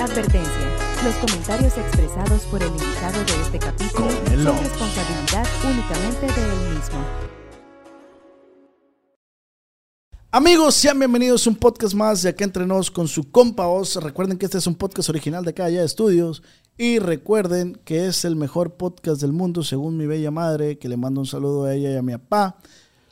Advertencia. Los comentarios expresados por el invitado de este capítulo Cómelo. son responsabilidad únicamente de él mismo. Amigos, sean bienvenidos a un podcast más de Acá Entre Nos con su compa Oz. Recuerden que este es un podcast original de Acá Ya Estudios. Y recuerden que es el mejor podcast del mundo, según mi bella madre, que le mando un saludo a ella y a mi papá.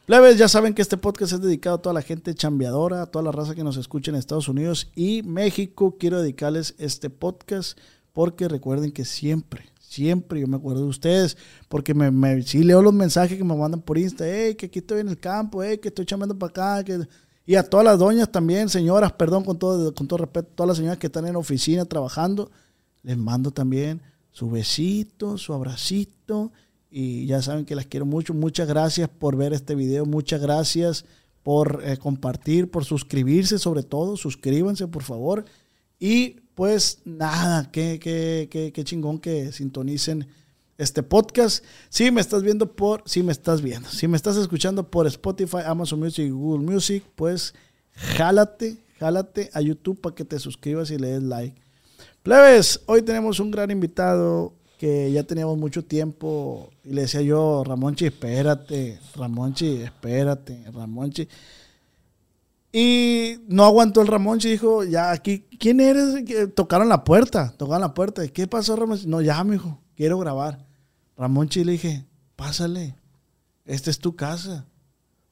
Plebes, ya saben que este podcast es dedicado a toda la gente chambeadora, a toda la raza que nos escucha en Estados Unidos y México. Quiero dedicarles este podcast porque recuerden que siempre, siempre yo me acuerdo de ustedes, porque me, me- leo los mensajes que me mandan por Insta, que aquí estoy en el campo, hey, que estoy chambeando para acá, que... y a todas las doñas también, señoras, perdón, con todo, con todo respeto, todas las señoras que están en la oficina trabajando, les mando también su besito, su abracito, y ya saben que las quiero mucho. Muchas gracias por ver este video, muchas gracias por eh, compartir, por suscribirse sobre todo, suscríbanse por favor. Y pues nada, qué, qué, qué, qué chingón que sintonicen este podcast. Si me estás viendo por, si me estás viendo, si me estás escuchando por Spotify, Amazon Music y Google Music, pues jálate, jálate a YouTube para que te suscribas y le des like. Plebes, hoy tenemos un gran invitado que ya teníamos mucho tiempo y le decía yo, Ramonchi, espérate, Ramonchi, espérate, Ramonchi. Y no aguantó el Ramonchi, dijo, ya aquí, ¿quién eres? Que Tocaron la puerta, tocaron la puerta. ¿Qué pasó, Ramonchi? No, ya, mijo, quiero grabar. Ramonchi le dije, pásale, esta es tu casa.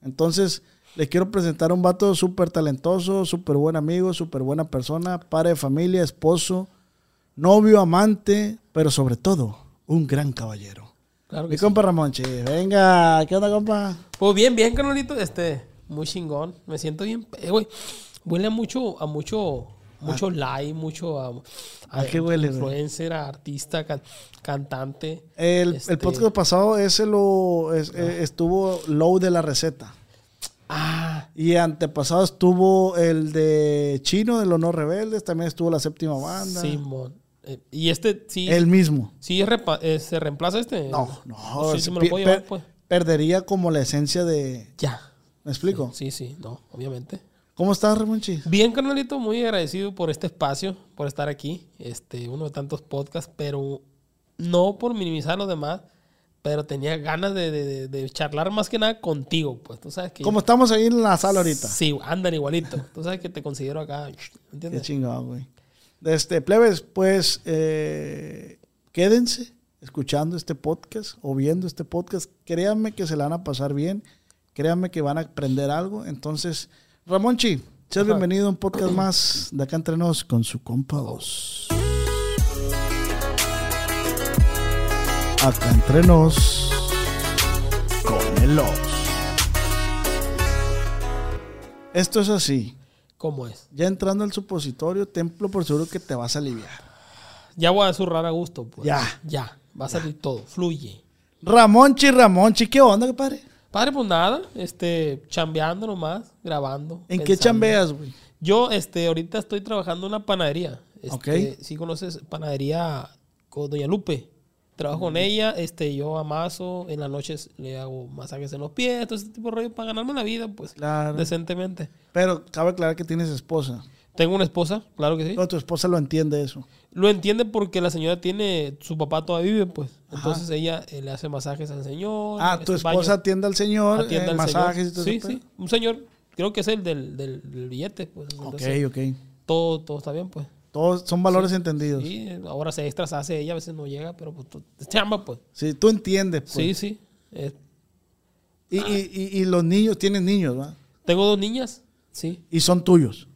Entonces, le quiero presentar a un vato súper talentoso, súper buen amigo, súper buena persona, padre de familia, esposo, novio, amante, pero sobre todo, un gran caballero. Claro Mi sí. compa Ramonchi, venga, ¿qué onda, compa? Pues bien, bien, carnalito, este, muy chingón. Me siento bien, eh, güey. Huele a mucho, a mucho, mucho like, mucho a, ¿A qué huele, influencer, a artista, can- cantante. El, Este- el podcast pasado, ese lo es- eh, estuvo low de la receta. Ah, Y antepasado estuvo el de Chino de los No Rebeldes, también estuvo la séptima banda. Simón. Eh, y este, sí, El mismo. sí eh, se reemplaza este. No, no. Sí, sí se me lo puedo llevar, per- pues. Perdería como la esencia de... Ya. ¿Me explico? Sí, sí, no, obviamente. ¿Cómo estás, Ramonchi? Bien, carnalito, muy agradecido por este espacio, por estar aquí. Este, uno de tantos podcasts, pero no por minimizar los demás, pero tenía ganas de, de- de- charlar más que nada contigo, pues. Tú sabes que. Como estamos ahí en la sala ahorita. Sí, andan igualito. Tú sabes que te considero acá. Qué ¿Entiendes? chingado, güey. Este, plebes, pues, eh, quédense escuchando este podcast o viendo este podcast. Créanme que se la van a pasar bien. Créanme que van a aprender algo. Entonces, Ramonchi, seas Ajá. bienvenido a un podcast más de acá entre nos con su compa Oz. Acá entre nos con el. Esto es así. ¿Cómo es? Ya entrando al supositorio, templo por seguro que te vas a aliviar. Ya voy a zurrar a gusto, pues. Ya. Ya. Va a salir todo. Fluye. Ramonchi, Ramonchi, ¿qué onda, compadre? Padre, pues nada. Este, chambeando nomás, grabando. ¿En qué chambeas, güey? Yo, este, ahorita estoy trabajando en una panadería. Este, Ok. Si conoces panadería con Doña Lupe. Trabajo con ella, este, yo amaso, en las noches le hago masajes en los pies, todo ese tipo de rollo para ganarme la vida, pues, Claro. decentemente. Pero cabe aclarar que tienes esposa. Tengo una esposa, claro que sí. Pero tu esposa lo entiende eso. Lo entiende porque la señora tiene, su papá todavía vive, pues. Entonces ella eh, le hace masajes al señor. Ah, tu este, esposa baño- atiende al señor, atiende eh, al masajes y todo señor. Sí, sí. Un señor, creo que es el del, del, del billete, pues. Ok, Entonces, ok. Todo, todo está bien, pues. Todos son valores entendidos. Sí, ahora se extras hace ella, a veces no llega, pero pues chamba, pues. Sí, tú entiendes. Pues. Sí, sí. Eh, Y, y- y- y los niños, tienes niños, ¿verdad? tengo dos niñas, sí. Y son tuyos.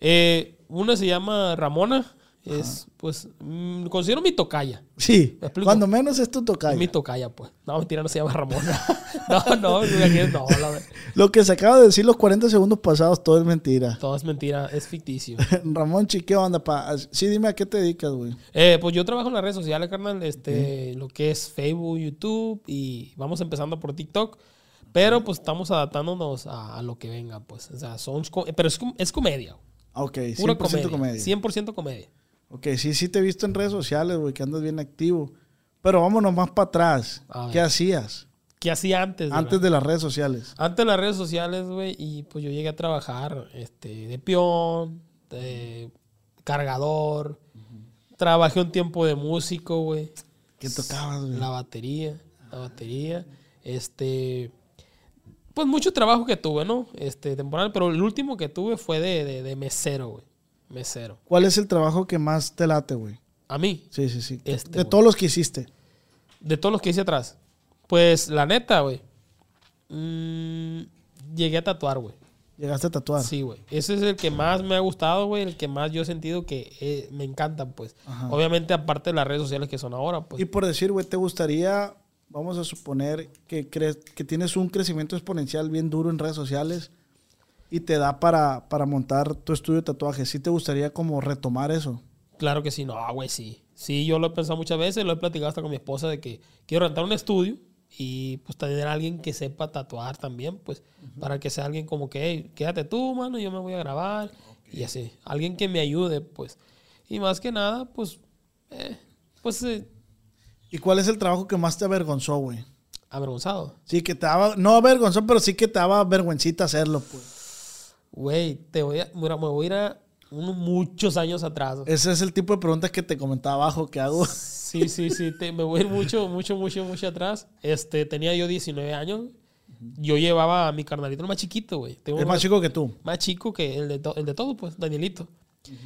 Eh, una se llama Ramona, es, pues, mm, considero mi tocaya. Sí. Cuando menos es tu Es tocayo. mi tocaya, pues. No, mentira, no se llama Ramona. no, no, no, no, la Lo que se acaba de decir los 40 segundos pasados, todo es mentira. todo es mentira, es ficticio. Ramón, chi, ¿qué onda, pa? Sí, dime a qué te dedicas, güey. Eh, pues yo trabajo en las redes sociales, carnal, este, lo que es Facebook, YouTube y vamos empezando por TikTok. Pero pues estamos adaptándonos a, a lo que venga, pues. O sea, son... Pero es, com- es comedia. Ok, 100% Pura comedia. comedia. 100% comedia. Ok, sí, sí te he visto en redes sociales, güey, que andas bien activo. Pero vámonos más para atrás. ¿Qué hacías ¿Qué hacía antes? antes verdad? de las redes sociales? Antes de las redes sociales, güey, y pues yo llegué a trabajar este, de peón, de cargador, Trabajé un tiempo de músico, güey. ¿Qué tocabas, güey? La batería, la batería. Este. Pues mucho trabajo que tuve, ¿no? Este, temporal. Pero el último que tuve fue de, de, de mesero, güey. Mesero. ¿Cuál es el trabajo que más te late, güey? A mí, Sí, sí, sí. Este, de güey. todos los que hiciste. de todos los que hice atrás. Pues la neta, güey. mm, llegué a tatuar, güey. Llegaste a tatuar. Sí, güey. Ese es el que más me ha gustado, güey. El que más yo he sentido que eh, me encantan, pues. Ajá. Obviamente, aparte de las redes sociales que son ahora, pues. Y por decir, güey, ¿te gustaría, vamos a suponer, que, que tienes un crecimiento exponencial bien duro en redes sociales y te da para, para montar tu estudio de tatuajes? ¿Sí te gustaría como retomar eso? Claro que sí, no, güey, sí. Sí, yo lo he pensado muchas veces, lo he platicado hasta con mi esposa de que quiero rentar un estudio y pues tener a alguien que sepa tatuar también, pues, para que sea alguien como que, hey, quédate tú, mano, yo me voy a grabar y así. Alguien que me ayude, pues. Y más que nada, pues, eh, pues, eh, ¿Y cuál es el trabajo que más te avergonzó, güey? avergonzado. Sí, que te daba, no avergonzó, pero sí que te daba vergüencita hacerlo, pues. Güey, te voy a, mira, me voy a ir a unos muchos años atrás. Ese es el tipo de preguntas que te comentaba abajo que hago. Sí, sí, sí, te- me voy a ir mucho, mucho, mucho, mucho atrás. Este, tenía yo 19 años. Yo llevaba a mi carnalito el más chiquito, güey. Tengo Es uno más chico que tú. más chico que el de, to- el de todo, pues, Danielito.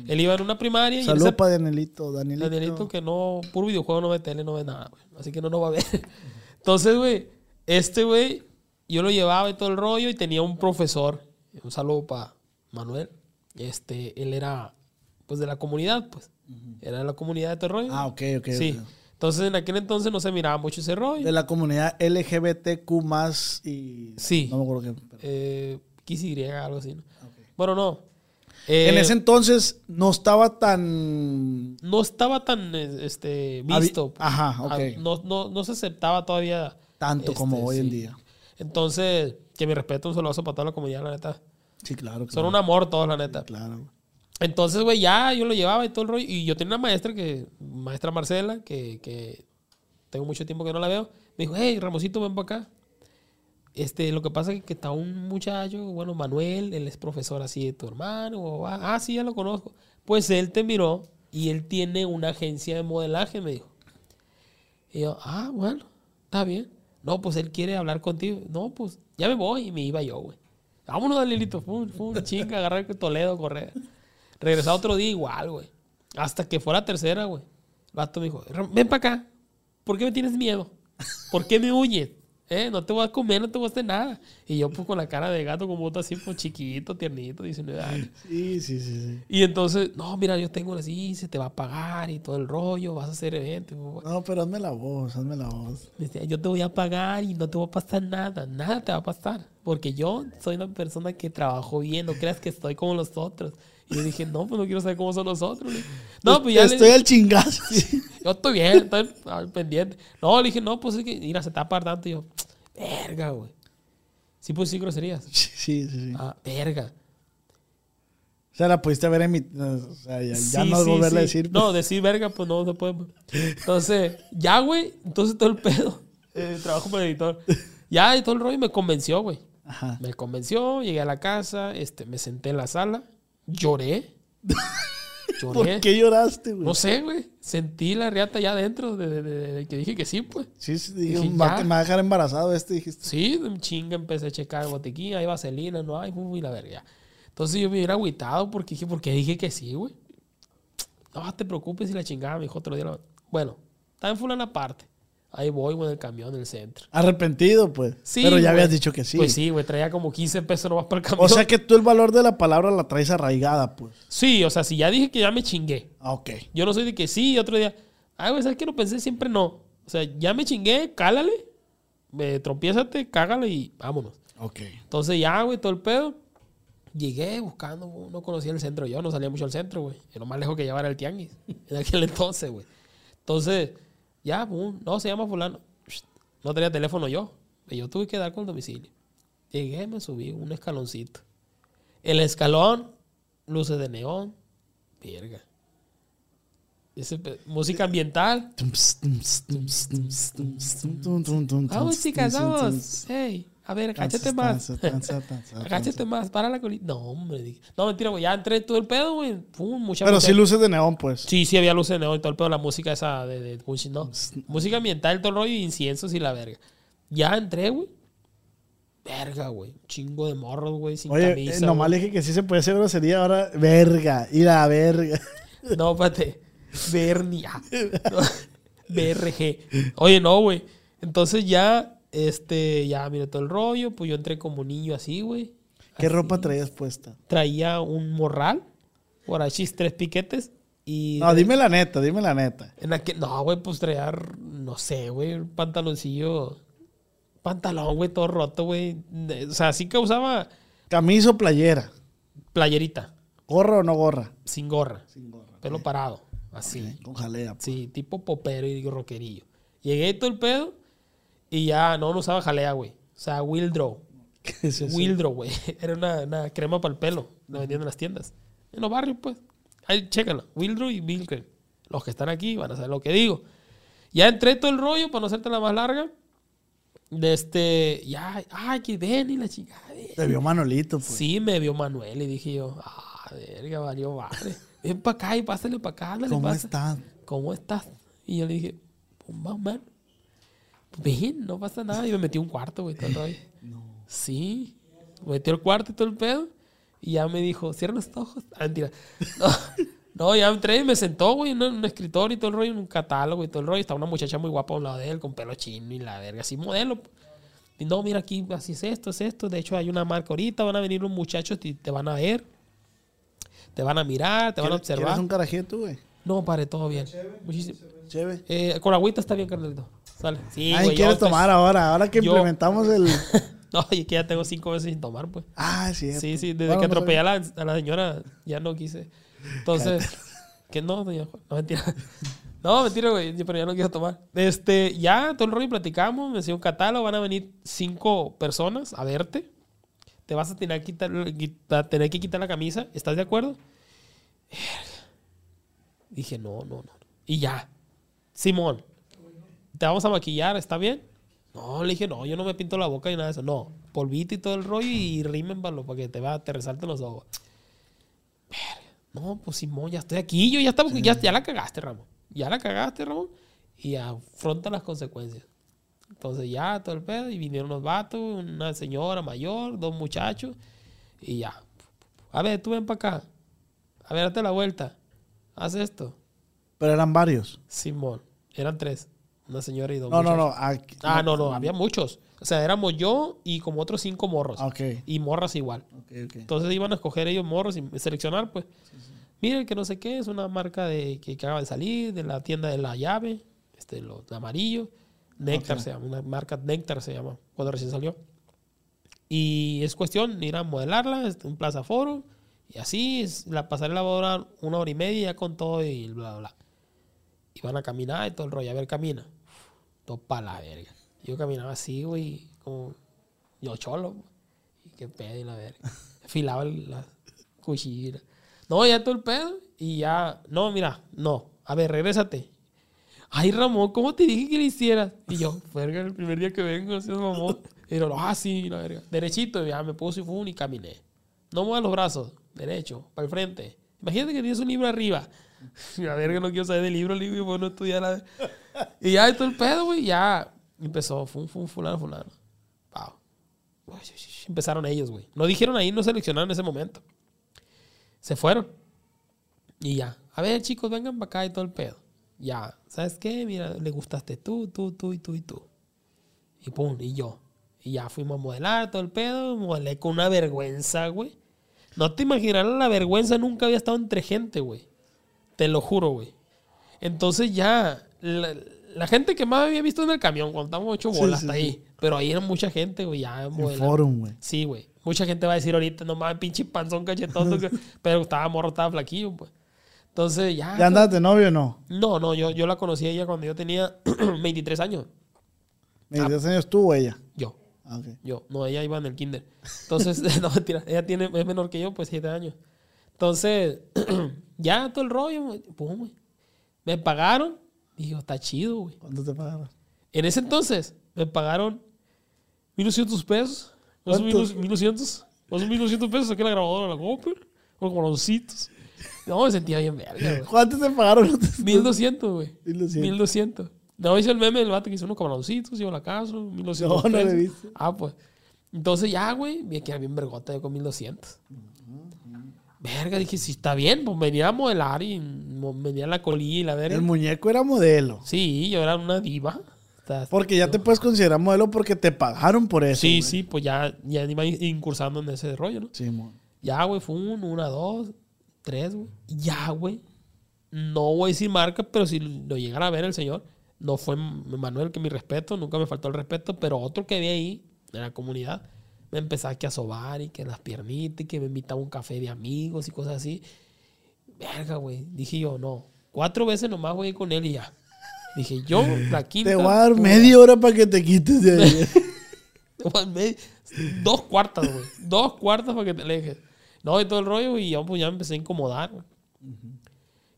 Él iba en una primaria y Saludos ese para Danielito, Danielito. Danielito que no, puro videojuego, no ve tele, no ve nada, güey. Así que no nos va a ver. Entonces, güey, este güey, yo lo llevaba y todo el rollo y tenía un profesor. Un saludo para Manuel. Este, él era, pues, de la comunidad, pues. Era de la comunidad de este rollo. Ah, ok, ok. Sí. ok. Entonces en aquel entonces no se miraba mucho ese rollo. De la comunidad LGBTQ más y... Sí. No me acuerdo qué. pero- Eh, XY, algo así. ¿no? Bueno, no. Eh, en ese entonces no estaba tan... no estaba tan eh, este, Habi- visto. Ajá, ok. Ah, No, no, no se aceptaba todavía. Tanto como este, hoy en día. Entonces, que mi respeto, un saludo para toda la comunidad, la neta. Sí, claro. Son claro, un amor todos, la neta. Claro. Entonces, güey, ya yo lo llevaba y todo el rollo. Y yo tenía una maestra que, maestra Marcela, que, que tengo mucho tiempo que no la veo. Me dijo, hey, Ramosito, ven para acá. Este, lo que pasa es que está un muchacho, bueno, Manuel, él es profesor así de tu hermano. ah, ah, sí, ya lo conozco. Pues él te miró y él tiene una agencia de modelaje, me dijo. Y yo, ah, bueno, está bien. No, pues él quiere hablar contigo. No, pues ya me voy y me iba yo, güey. Vámonos, Danielito. Fue fue un chinga, agarrar el Toledo, correr. Regresaba otro día igual, güey. Hasta que fue la tercera, güey. El vato me dijo, "Ram- ven para acá. ¿Por qué me tienes miedo? ¿Por qué me huyes? ¿Eh? No te voy a comer, no te voy a hacer nada. Y yo, pues, con la cara de gato, como otro así, pues, chiquito, tiernito, 19 años. Sí, sí, sí. sí. Y entonces, no, mira, yo tengo así, se te va a pagar y todo el rollo, vas a hacer evento. No, pero hazme la voz, hazme la voz. Decía, yo te voy a pagar y no te va a pasar nada, nada te va a pasar. Porque yo soy una persona que trabajo bien, no creas que estoy como los otros. Y yo dije, no, pues no quiero saber cómo son los otros. le. No, pues ya le Estoy dije, al chingazo. yo estoy bien, estoy al pendiente. No, le dije, no, pues es que, mira, se te va a pagar tanto. Y yo, verga, güey. Sí, pues sí, groserías. Sí, sí, sí. Ah, verga. O sea, la pudiste ver en mi... O sea, ya, ya Sí, no sí, volverle a decir. No, decir verga, pues no se puede. pues. Entonces, ya, güey. Entonces todo el pedo. eh, trabajo para el editor. Ya, y todo el rollo me convenció, güey. Ajá. Me convenció, llegué a la casa, este, me senté en la sala, lloré. Lloré. ¿Por qué lloraste, güey? No sé, güey. Sentí la riata ya adentro de, de- de- de que dije que sí, pues. Sí, sí, dije, Dije, va, me va a dejar embarazado este, dijiste. Sí, chinga empecé a checar botiquín, hay vaselina, no hay, uy, la verga. Entonces yo me hubiera agüitado porque dije, ¿por qué dije que sí, güey? No te preocupes si la chingada me dijo otro día. Bueno, está en fulana parte. Ahí voy, güey, en el camión del centro. Arrepentido, pues. Sí, Pero ya güey. habías dicho que sí. Pues sí, güey, traía como 15 pesos nomás para el camión. O sea que tú el valor de la palabra la traes arraigada, pues. Sí, o sea, si ya dije que ya me chingué. Ah, ok. Yo no soy de que sí, y otro día. Ay, güey, ¿sabes qué? Lo pensé siempre no. O sea, ya me chingué, cálale. Me tropiézate, cágale y vámonos. Ok. Entonces ya, güey, todo el pedo. Llegué buscando, güey, no conocía el centro yo, no salía mucho al centro, güey. Y lo más lejos que llevar era el tianguis. En aquel entonces, güey. Entonces, ya, no, se llama fulano. No tenía teléfono yo. Y yo tuve que dar con el domicilio. Llegué, me subí un escaloncito. El escalón, luces de neón, verga. Música ambiental. Vamos, chicas, vamos. Hey, A ver, agáchate más. Agáchate más, para la colita. No, hombre. dije. No, mentira, güey. Ya entré todo el pedo, güey. Pum, mucha Pero sí luces de neón, pues. Sí, sí había luces de neón y todo el pedo, la música esa de, de Gucci, ¿no? Música ambiental, todo el rollo y inciensos y la verga. Ya entré, güey. Verga, güey. Chingo de morros, güey, sin Oye, camisa. eh, nomás le dije que sí se puede hacer grosería ahora. Verga, y la verga. No, espérate. Bernia. No, BRG. Oye, no, güey. Entonces ya, este, ya miré todo el rollo. Pues yo entré como niño así, güey. ¿Qué ropa traías puesta? Traía un morral, guarachis, tres piquetes y... No, dime la neta, dime la neta. En aquel, no, güey, pues traía, no sé, güey, un pantaloncillo. Pantalón, güey, todo roto, güey. O sea, sí que usaba Camisa o playera. playerita, ¿Gorra o no gorra? sin gorra, Sin gorra. pelo parado, así. Con jalea. pues. Sí, tipo popero y rockerillo. Llegué todo el pedo y ya no, no usaba jalea, güey. O sea, Wildrow. ¿Qué es eso? Wildrow, güey. Era una, una crema para el pelo. La vendían en las tiendas. En los barrios, pues. Ahí, chécala. Wildrow y Bilcrem. Los que están aquí van a saber lo que digo. Ya entré todo el rollo para no hacerte la más larga. De este, ya, ay, que ven y la ven. Te vio Manolito, pues. Sí, me vio Manuel y dije yo, ah, verga, valió madre. Ven para acá y pásale para acá, ándale, ¿Cómo pasa. estás? ¿Cómo estás? Y yo le dije, pues más o menos. Ven, no pasa nada. Y me metí un cuarto, güey, todo el rollo. Sí. Me metí al cuarto y todo el pedo. Y ya me dijo, cierra los ojos. Ah, mentira. No, no, ya entré y me sentó, güey, en un, escritorio y todo el rollo, en un catálogo y todo el rollo. Estaba una muchacha muy guapa a un lado de él, con pelo chino y la verga, así modelo. Y no, mira aquí, así es esto, es esto. De hecho, hay una marca ahorita, van a venir unos muchachos y te van a ver. Te van a mirar, te van a ¿Quieres- ¿Quieres observar. un carajito, güey? No, pare, todo bien. Muchísimo. Chévere. Eh, con agüita está bien, carnalito. Sale. Sí, Ay, quiere estoy- tomar ahora, ahora que yo- implementamos el. No, y que ya tengo cinco veces sin tomar, pues. Ah, sí. Sí, sí, desde Bueno, que no atropellé a la, a la señora, ya no quise. Entonces, que no, doña Juan. No, mentira. No, mentira, güey, pero ya no quiero tomar. Este, ya, todo el rollo platicamos, me enseñó un catálogo, van a venir cinco personas a verte. Te vas a tener que quitar, quita- tener que quitar la camisa, ¿estás de acuerdo? Dije, no, no, no. Y ya. Simón, te vamos a maquillar, ¿está bien? No, le dije, no, yo no me pinto la boca ni nada de eso. No, polvito y todo el rollo y rímenbalo para que te, va, te resalten los ojos. Verga. No, pues Simón, ya estoy aquí. Yo ya estaba, ya, ya la cagaste, Ramón. Ya la cagaste, Ramón. Y afronta las consecuencias. Entonces ya, todo el pedo. Y vinieron los vatos, una señora mayor, dos muchachos. Y ya. A ver, tú ven para acá. A ver, date la vuelta. Haz esto. Pero eran varios. Simón. Eran tres. Una señora y dos No, no, muchachos. no. aquí- Ah, no, no, había muchos. O sea, éramos yo y como otros cinco morros. Ah. Y morras igual. Entonces iban a escoger ellos morros y seleccionar, pues. Miren que no sé qué, es una marca de, que, que acaba de salir, de la tienda de la llave, este, lo de amarillo. Néctar se llama, una marca Néctar se llama, cuando recién salió. Y es cuestión de ir a modelarla, es un plaza foro, y así, es, la pasarela va a durar una hora y media ya con todo y bla, bla, bla. Y van a caminar y todo el rollo, a ver, camina. Todo para la verga. Yo caminaba así, güey, como yo cholo. Y qué pedo y la verga. Afilaba la cuchilla. No, ya todo el pedo. Y ya, no, mira, no. A ver, regrésate. Ay, Ramón, ¿cómo te dije que lo hicieras? Y yo, verga, el primer día que vengo, así es mamón. Y yo, ah, sí, la verga. Derechito, ya me puse y caminé. No muevas los brazos, derecho, para el frente. Imagínate que tienes un libro arriba. La verga, no quiero saber del libro, libro, bueno, estudiar la... Y ya, todo el pedo, güey, ya empezó, fum, fum, fulano, fulano. Sí. Empezaron ellos, güey. No dijeron ahí, no seleccionaron en ese momento. Se fueron. Y ya. A ver, chicos, vengan para acá y todo el pedo. Ya. ¿Sabes qué? Mira, le gustaste tú, tú, tú y tú y tú. Y pum, y yo. Y ya fuimos a modelar todo el pedo. Modelé con una vergüenza, güey. No te imaginarás la vergüenza. Nunca había estado entre gente, güey. Te lo juro, güey. Entonces ya. La, la gente que más había visto en el camión, cuando estábamos ocho bolas, sí, hasta ahí. Pero ahí era mucha gente, güey. Ya En forum, güey. Sí, güey. Mucha gente va a decir ahorita, no mames, pinche panzón cachetoso. que- pero estaba morro, estaba flaquillo, pues. Entonces ya. ¿Ya andas de novio o no? No, no, yo, yo la conocí a ella cuando yo tenía 23 años. ¿22 años tú o ella? Yo, Ah, yo. No, ella iba en el kinder. Entonces, no, mentira. Ella tiene, es menor que yo, pues 7 años. Entonces, ya todo el rollo, pum, güey. Me pagaron. Digo, está chido, güey. ¿Cuánto te pagaron? En ese entonces, me pagaron 1200 pesos. ¿No son ¿Cuánto? 1200? ¿No son 1200 pesos aquí en la grabadora de la Copper? O con los citos. No, me sentía bien verga. ¿Cuánto te pagaron? 1200, güey. 1200. 1200. No, hice el meme del vato que hizo unos camaloncitos, llevo la casa, 1200 No, no pesos. visto. Ah, pues. Entonces ya, güey, vi que era bien vergota yo con 1200. Verga, dije, si está bien, pues venía a modelar y venía la colilla y la verga. El muñeco era modelo. Sí, yo era una diva. Porque ya te puedes considerar modelo porque te pagaron por eso. sí, sí, pues ya, ya iba incursando en ese rollo, ¿no? Sí. Ya, güey, fue uno, una, dos, tres, güey. Ya, güey. No voy a decir marca, pero si lo llegara a ver el señor, no fue Manuel, que mi respeto, nunca me faltó el respeto, pero otro que vi ahí, de la comunidad, me empezaba que a sobar y que las piernitas y que me invitaba a un café de amigos y cosas así. Verga, güey. Dije yo, no. Cuatro veces nomás voy con él y ya. Dije yo, la quinta. Te voy a dar pura. media hora para que te quites de ahí. Te voy a me- Dos cuartas, güey. Dos cuartas para que te alejes. No, y todo el rollo, y yo pues ya me empecé a incomodar, güey.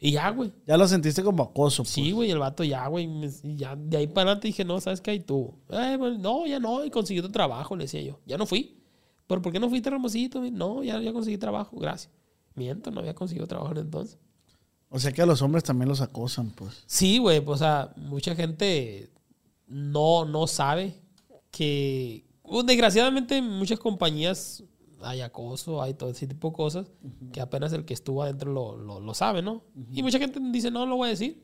Y ya, güey. ya lo sentiste como acoso. pues. Sí, güey, el vato ya, güey. y Ya de ahí para adelante dije, no, ¿sabes qué hay tú? Eh, bueno, no, ya no, y conseguí otro trabajo, le decía yo. Ya no fui. ¿Pero por qué no fuiste, Ramosito? No, ya, ya conseguí trabajo, gracias. Miento, no había conseguido trabajo en entonces. O sea que a los hombres también los acosan, pues. Sí, güey, pues, o sea, mucha gente no, no sabe que, uh, desgraciadamente, en muchas compañías hay acoso, hay todo ese tipo de cosas, que apenas el que estuvo adentro lo, lo, lo sabe, ¿no? Y mucha gente dice, no, lo voy a decir.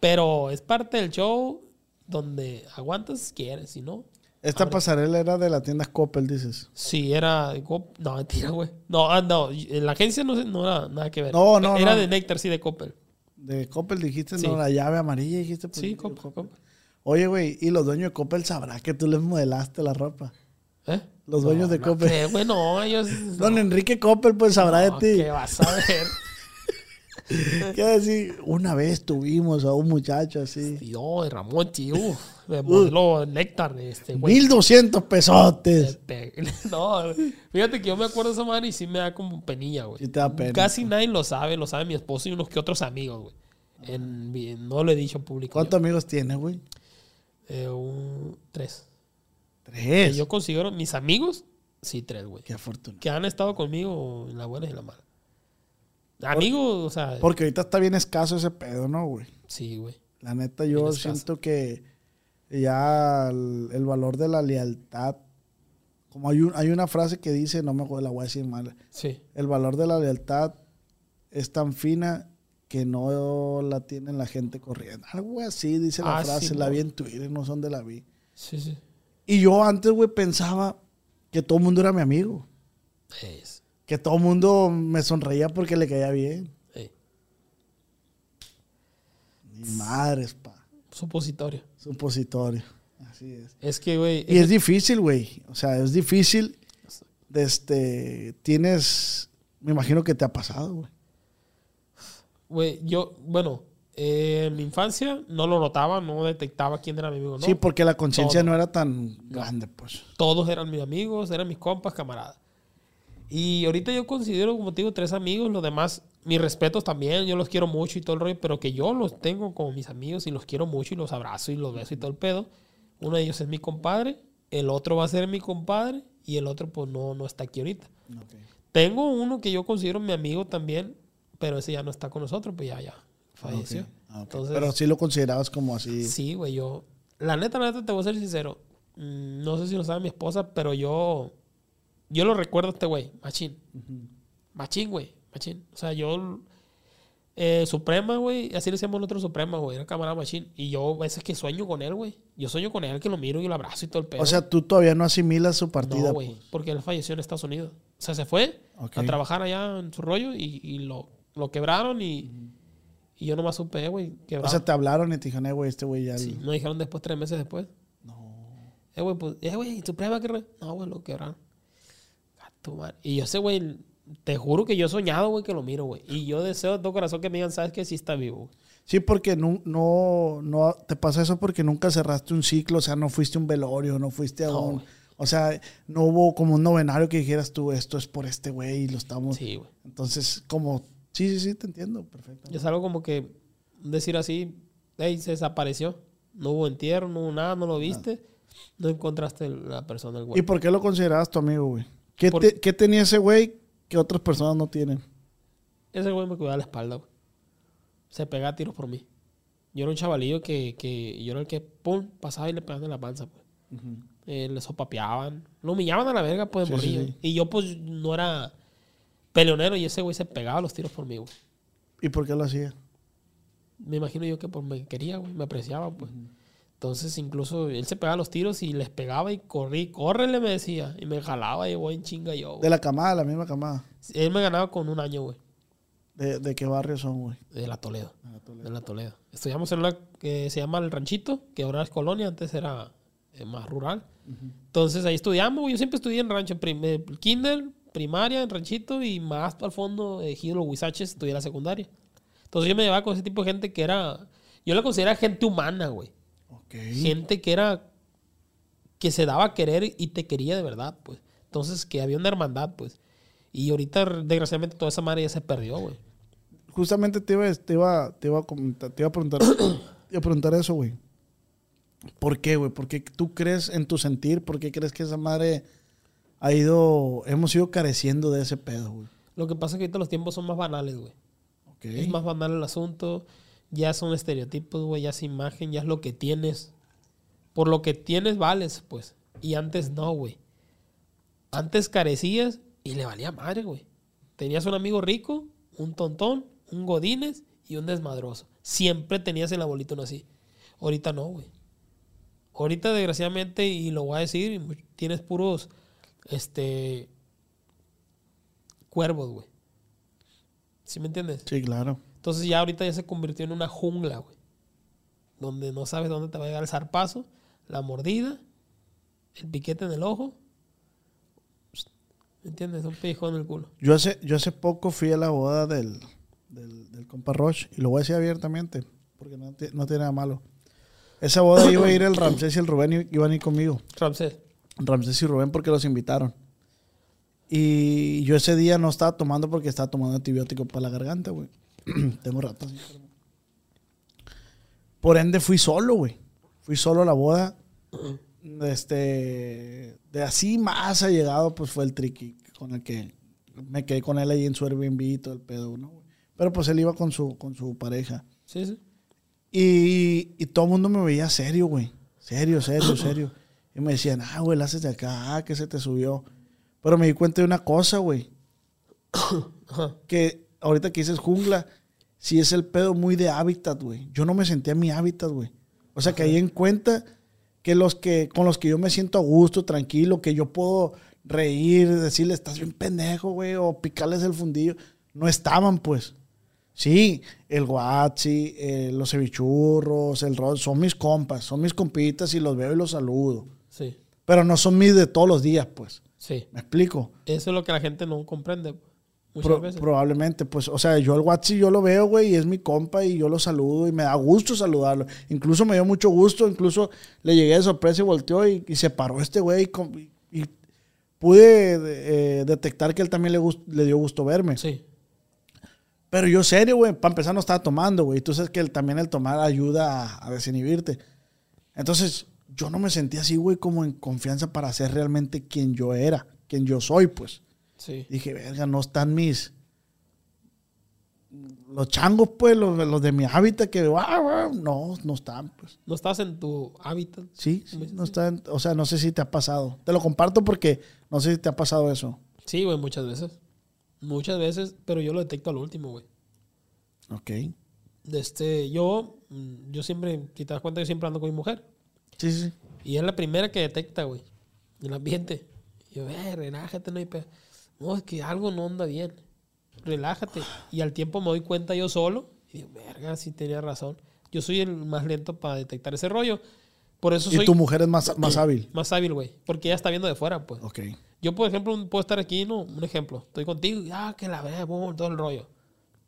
Pero es parte del show donde aguantas si quieres, si no. Esta Abre. pasarela era de la tienda Coppel, dices. Sí, era. No, mentira, güey. No, ah, no, en la agencia no, no era nada que ver. No, no, Era no. de Nectar, sí, de Coppel. De Coppel dijiste, Sí. no, la llave amarilla dijiste. pues, Sí, Coppel. Coppel. Oye, güey, y los dueños de Coppel sabrán que tú les modelaste la ropa. ¿Eh? Los No, dueños de no Coppel. creo, güey, no, ellos. Don Enrique Coppel, pues sabrá de ti. ¿Qué vas a ver? Quiero decir, una vez tuvimos a un muchacho así. Y no, de Ramón, tío. De modelo Néctar, este, güey. 1200 pesotes. No, fíjate que yo me acuerdo de esa madre y sí me da como penilla, güey. Sí te da pena, Casi nadie lo sabe, lo sabe mi esposo y unos que otros amigos, güey. En, no lo he dicho público. ¿Cuántos amigos tienes, güey? Eh, un- tres. Que Tres. yo considero mis amigos, sí, tres, güey. Qué afortunado. Que han estado conmigo en la buena y en la mala. Amigos, o sea, Porque ahorita está bien escaso ese pedo, ¿no, güey? sí, güey. La neta, yo Bien escaso. siento que ya el, el valor de la lealtad, como hay, un- hay una frase que dice, no me acuerdo, la voy a decir mal, Sí. el valor de la lealtad es tan fina que no la tiene la gente corriendo. Algo así dice la Ah, frase, sí, la vi en Twitter, no sé dónde la vi. Sí, sí. Y yo antes, güey, pensaba que todo el mundo era mi amigo. Es. Que todo el mundo me sonreía porque le caía bien. Ey, Ni madres, pa. supositorio. Supositorio. Así es. Es que, güey. Y es difícil, güey. O sea, es difícil. De este, tienes, me imagino que te ha pasado, güey. Güey, yo, bueno, eh, en mi infancia no lo notaba, no detectaba quién era mi amigo, ¿no? Sí, porque la conciencia no era tan grande, pues. Todos eran mis amigos, eran mis compas, camaradas. Y ahorita yo considero, como te digo, tres amigos, los demás, mis respetos también, yo los quiero mucho y todo el rollo, pero que yo los tengo como mis amigos y los quiero mucho y los abrazo y los beso y todo el pedo. Uno de ellos es mi compadre, el otro va a ser mi compadre y el otro pues no, no está aquí ahorita. Tengo uno que yo considero mi amigo también, pero ese ya no está con nosotros, pues ya, ya, falleció. Ok, ah. Entonces, Pero sí lo considerabas como así. Sí, güey, yo. La neta, la neta, te voy a ser sincero. Mm, No sé si lo sabe mi esposa, pero yo. Yo lo recuerdo a este güey, Machín. Machín, güey, Machín. O sea, yo. eh, Suprema, güey, así le decíamos nosotros Suprema, güey, era camarada Machín. Y yo a veces que sueño con él, güey. Yo sueño con él, que lo miro y lo abrazo y todo el pedo. O sea, tú todavía no asimilas su partida. no, güey, pues. porque él falleció en Estados Unidos. O sea, se fue a trabajar allá en su rollo y, y lo, lo quebraron y, y yo nomás supe, güey, O quebraron. sea, te hablaron y te dijeron, eh, güey, este güey ya. Sí, dijeron después, tres meses después. No. Eh, güey, pues, eh, güey, Suprema que re- No, güey, lo quebraron. Tu madre. Y yo sé, güey, te juro que yo he soñado, güey, que lo miro, güey. Y yo deseo de todo corazón que me digan, ¿sabes qué? Sí está vivo. güey. Sí, porque no, no, no te pasa eso porque nunca cerraste un ciclo, o sea, no fuiste a un velorio, no fuiste a No, un. O sea, no hubo como un novenario que dijeras tú, esto es por este güey y lo estamos. Sí, güey. Entonces, como, sí, sí, sí, te entiendo, perfecto. Y es algo como que decir así, hey, se desapareció. No hubo entierro, no hubo nada, no lo viste. No encontraste la persona, el ¿Y güey. por qué lo considerabas tu amigo, güey? ¿Qué, Por- te- qué tenía ese güey que otras personas no tienen? Ese güey me cuidaba la espalda, güey. Se pegaba tiros por mí. Yo era un chavalillo que, que yo era el que, pum, pasaba y le pegaban en la panza, pues. Eh, le sopapeaban. Lo humillaban a la verga, pues, Sí, sí. Y yo, pues, no era peleonero y ese güey se pegaba los tiros por mí, güey. ¿Y por qué lo hacía? Me imagino yo que pues, me quería, güey. Me apreciaba, pues. Entonces, incluso él se pegaba los tiros y les pegaba y corrí. Córrele, me decía. Y me jalaba y voy en chinga yo, De güey. la camada, la misma camada. Él me ganaba con un año, güey. ¿De, de qué barrio son, güey? De la Toledo. De la Toledo. Estudiamos en una que se llama El Ranchito, que ahora es colonia, antes era eh, más rural. Entonces ahí estudiamos, güey. Yo siempre estudié en rancho, prim- eh, kinder, primaria, en ranchito y más al fondo, eh, Ejido Los Huizaches, estudié la secundaria. Entonces yo me llevaba con ese tipo de gente que era, yo la consideraba gente humana, güey. Ok. Gente que era, que se daba a querer y te quería de verdad, pues. Entonces que había una hermandad, pues. Y ahorita, desgraciadamente, toda esa madre ya se perdió, güey. Justamente te iba, te iba, te iba a comentar, te iba a preguntar, te iba a preguntar eso, güey. ¿Por qué, güey? ¿Por qué tú crees en tu sentir? ¿Por qué crees que esa madre ha ido, hemos ido careciendo de ese pedo, güey? Lo que pasa es que ahorita los tiempos son más banales, güey. Ok. Es más banal el asunto. Ya son estereotipos, güey. Ya es imagen, ya es lo que tienes. Por lo que tienes, vales, pues. Y antes no, güey. Antes carecías y le valía madre, güey. Tenías un amigo rico, un tontón, un godines y un desmadroso. Siempre tenías el abuelito así. Ahorita no, güey. Ahorita, desgraciadamente, y lo voy a decir, tienes puros, este, cuervos, güey. ¿Sí me entiendes? Sí, claro. Entonces ya ahorita ya se convirtió en una jungla, güey. Donde no sabes dónde te va a llegar el zarpazo, la mordida, el piquete en el ojo. ¿Me entiendes? Un pellizcón en el culo. Yo hace, yo hace poco fui a la boda del, del, del compa Roche y lo voy a decir abiertamente porque no, no tiene nada malo. Esa boda iba a ir el Ramsés y el Rubén iban a ir conmigo. Ramsés. Ramsés y Rubén porque los invitaron. Y yo ese día no estaba tomando porque estaba tomando antibiótico para la garganta, güey. Tengo rato así. Por ende fui solo, güey. Fui solo a la boda. Este, de así más allegado, pues fue el triqui con el que me quedé con él ahí en su Airbnb y todo el pedo, ¿no? Pero pues él iba con su, con su pareja. Sí, sí. Y, y todo el mundo me veía serio, güey. Serio, serio, serio. Y me decían, ah, güey, la haces de acá, ah, que se te subió. Pero me di cuenta de una cosa, güey. Que ahorita que dices jungla, sí es el pedo muy de hábitat, güey. Yo no me sentía en mi hábitat, güey. O sea, que ahí en cuenta que los que, con los que yo me siento a gusto, tranquilo, que yo puedo reír, decirle, estás bien pendejo, güey, o picarles el fundillo, no estaban, pues. Sí, el guachi, eh, los cevichurros, el rol, son mis compas, son mis compitas y los veo y los saludo. Pero no son mis de todos los días, pues. Sí. ¿Me explico? Eso es lo que la gente no comprende. Muchas Pro- veces. probablemente, pues, o sea, yo al Watsi yo lo veo, güey, y es mi compa y yo lo saludo y me da gusto saludarlo. Incluso me dio mucho gusto, incluso le llegué de sorpresa y volteó y, y se paró este güey y, pude eh, detectar que él también le, le dio gusto verme. Sí. Pero yo serio, güey, para empezar no estaba tomando, güey. Tú sabes que el- también el tomar ayuda a, a desinhibirte. Entonces, yo no me sentía así, güey, como en confianza para ser realmente quien yo era, quien yo soy, pues. Sí. Dije, verga, no están mis. Los changos, pues, los, los de mi hábitat, que "Ah, ah", no, no están, pues. No estás en tu hábitat. Sí, sí, no están. O sea, no sé si te ha pasado. Te lo comparto porque no sé si te ha pasado eso. Sí, güey, muchas veces. Muchas veces, pero yo lo detecto al último, güey. Ok. Este, yo, mm, yo siempre, si te das cuenta, yo siempre ando con mi mujer. Sí, sí. Y es la primera que detecta, güey, el ambiente. Y yo, eh, relájate, no hay pe- No, es que algo no anda bien. Relájate. Y al tiempo me doy cuenta yo solo. Y digo, verga, sí tenía razón. Yo soy el más lento para detectar ese rollo. Por eso Y tu mujer es más, más hábil. más hábil, güey. Porque ella está viendo de fuera, pues. Ok. Yo, por ejemplo, puedo estar aquí, ¿no? Un ejemplo. Estoy contigo y, ah, que la vea, vamos, todo el rollo.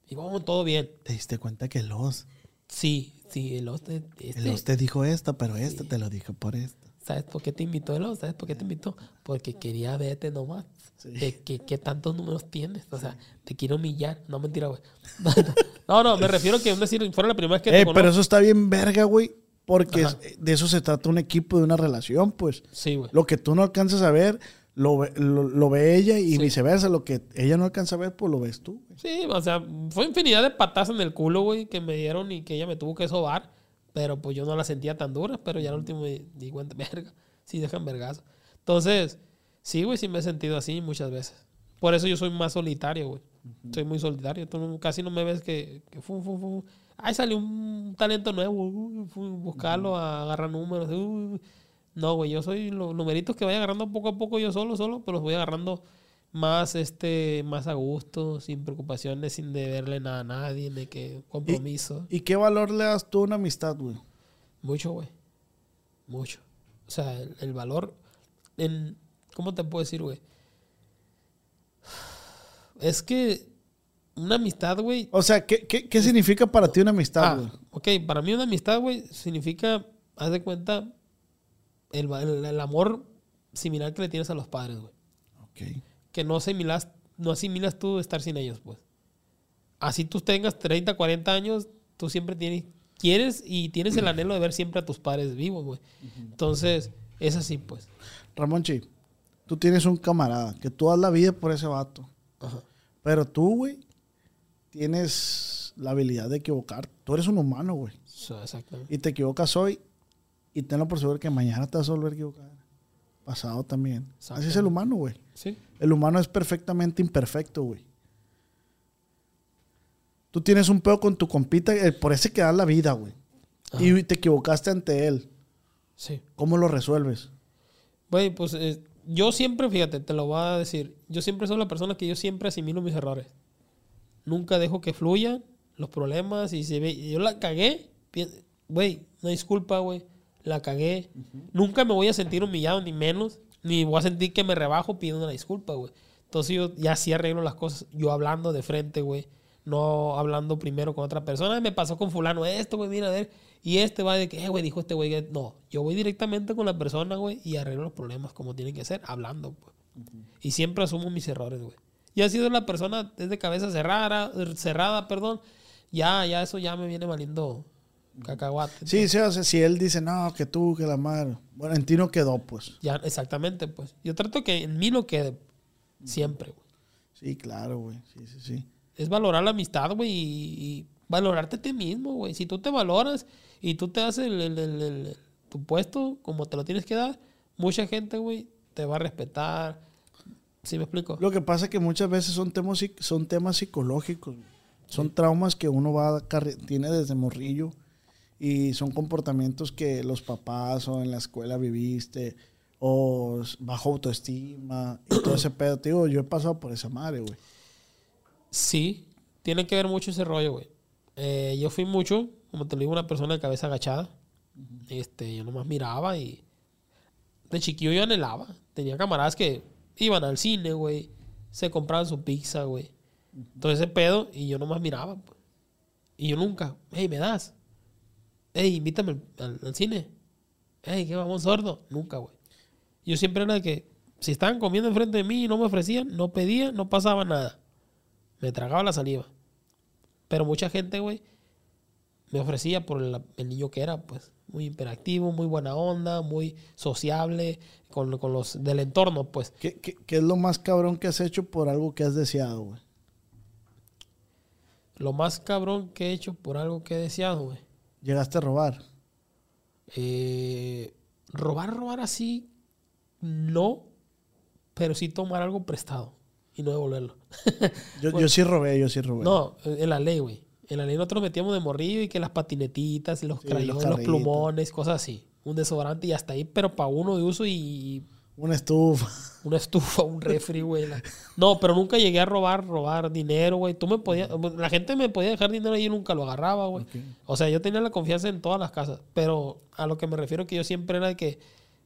Y vamos, todo bien. ¿Te diste cuenta que los, Sí, sí, el hoste, este, el los te dijo esto, pero esto te lo dijo por esto? ¿Sabes por qué te invitó el host? ¿Sabes por qué te invitó? Porque quería verte nomás. Sí. De que, ¿Qué tantos números tienes? O sea, te quiero humillar. No, mentira, güey. No, no, me refiero a que, decir, fuera la primera vez que te Eh, conozco. pero eso está bien verga, güey. Porque Ajá. de eso se trata un equipo, de una relación, pues. Sí, güey. Lo que tú no alcanzas a ver, lo, ve- lo, lo ve ella y Sí. viceversa. Lo que ella no alcanza a ver, pues lo ves tú. güey. Sí, o sea, fue infinidad de patas en el culo, güey, que me dieron y que ella me tuvo que sobar. Pero pues yo no las sentía tan duras, pero ya al último me di cuenta, verga, sí dejan vergazo. Entonces, sí, güey, sí me he sentido así muchas veces. Por eso yo soy más solitario, güey. Soy muy solitario. Tú casi no me ves que, que fu, fu, fu. Ay, salió un talento nuevo. uh, buscarlo, a agarrar números. No, güey, yo soy los numeritos que vaya agarrando poco a poco yo solo, solo, pero los voy agarrando más este más a gusto, sin preocupaciones, sin deberle nada a nadie, de que compromiso. ¿Y qué valor le das tú a una amistad, güey? Mucho, güey. Mucho. O sea, el, el valor en ¿cómo te puedo decir, güey? Es que una amistad, güey, O sea, ¿qué, qué, qué significa para ti una amistad, Ah, güey? ok, para mí una amistad, güey, significa, haz de cuenta, el, va- el- el amor similar que le tienes a los padres, güey. Ok. Que no asimilas, no asimilas tú estar sin ellos, pues. Así tú tengas 30, 40 años, tú siempre tienes, quieres y tienes el anhelo de ver siempre a tus padres vivos, güey. Entonces, es así, pues. Ramón Chi, tú tienes un camarada que tú das la vida por ese vato. Ajá. Pero tú, güey, tienes la habilidad de equivocarte. Tú eres un humano, güey. So, exactamente. Y te equivocas hoy y tenlo por seguro que mañana te vas a volver a equivocar. Pasado también. Así es el humano, güey. Sí. El humano es perfectamente imperfecto, güey. Tú tienes un pedo con tu compita, eh, por ese que das la vida, güey. Y te equivocaste ante él. Sí. ¿Cómo lo resuelves? Güey, pues eh, yo siempre, fíjate, te lo voy a decir. Yo siempre soy la persona que yo siempre asimilo mis errores. Nunca dejo que fluyan los problemas y si ve, yo la cagué, güey, una disculpa, güey, la cagué. Nunca me voy a sentir humillado ni menos, ni voy a sentir que me rebajo pidiendo una disculpa, güey. Entonces yo ya sí arreglo las cosas, yo hablando de frente, güey, no hablando primero con otra persona. "Ay, Me pasó con fulano esto, güey, mira, a ver. Y este va de que, eh, güey, dijo este güey. que-". No, yo voy directamente con la persona, güey, y arreglo los problemas como tienen que ser, hablando, pues. Y siempre asumo mis errores, güey. Y ha sido la persona desde cabeza cerrada, cerrada, perdón. Ya, ya eso ya me viene valiendo cacahuate. Sí, sí, o sea, si él dice, no, que tú, que la madre. Bueno, en ti no quedó, pues. Ya, exactamente, pues. Yo trato que en mí no quede siempre, güey. Sí, claro, güey. Sí, sí, sí. Es valorar la amistad, güey, y, valorarte a ti mismo, güey. Si tú te valoras y tú te das el, el- el- el- tu puesto como te lo tienes que dar, mucha gente, güey, te va a respetar. ¿Sí me explico? Lo que pasa es que muchas veces son temas, son temas psicológicos. Son traumas que uno va carre- tiene desde morrillo y son comportamientos que los papás o en la escuela viviste o bajo autoestima y todo ese pedo. Te digo, yo he pasado por esa madre, güey. Sí, tiene que ver mucho ese rollo, güey. Eh, yo fui mucho, como te lo digo, una persona de cabeza agachada. Este, yo nomás miraba y de chiquillo yo anhelaba. Tenía camaradas que iban al cine, güey. Se compraban su pizza, güey. Todo ese pedo y yo nomás miraba. pues. Y yo nunca, hey, ¿me das? Hey, invítame al, cine. Hey, ¿qué vamos, sordo? Nunca, güey. Yo siempre era de que si estaban comiendo enfrente de mí y no me ofrecían, no pedía, no pasaba nada. Me tragaba la saliva. Pero mucha gente, güey, me ofrecía por el, el niño que era, pues. Muy hiperactivo, muy buena onda, muy sociable con, con los del entorno, pues. ¿Qué, qué, qué es lo más cabrón que has hecho por algo que has deseado, güey? Lo más cabrón que he hecho por algo que he deseado, güey. Llegaste a robar. Eh, robar, robar así, no, pero sí tomar algo prestado y no devolverlo. Yo, yo sí robé, yo sí robé. no, en la ley, güey. En la ley nosotros metíamos de morrillo y que las patinetitas, los Sí, los crayones, los, carritos. plumones, cosas así. Un desodorante y hasta ahí, pero para uno de uso y Una estufa. una estufa, un refri, güey. No, pero nunca llegué a robar, robar dinero, güey. Tú me podías, la gente me podía dejar dinero y yo nunca lo agarraba, güey. O sea, yo tenía la confianza en todas las casas. Pero a lo que me refiero que yo siempre era de que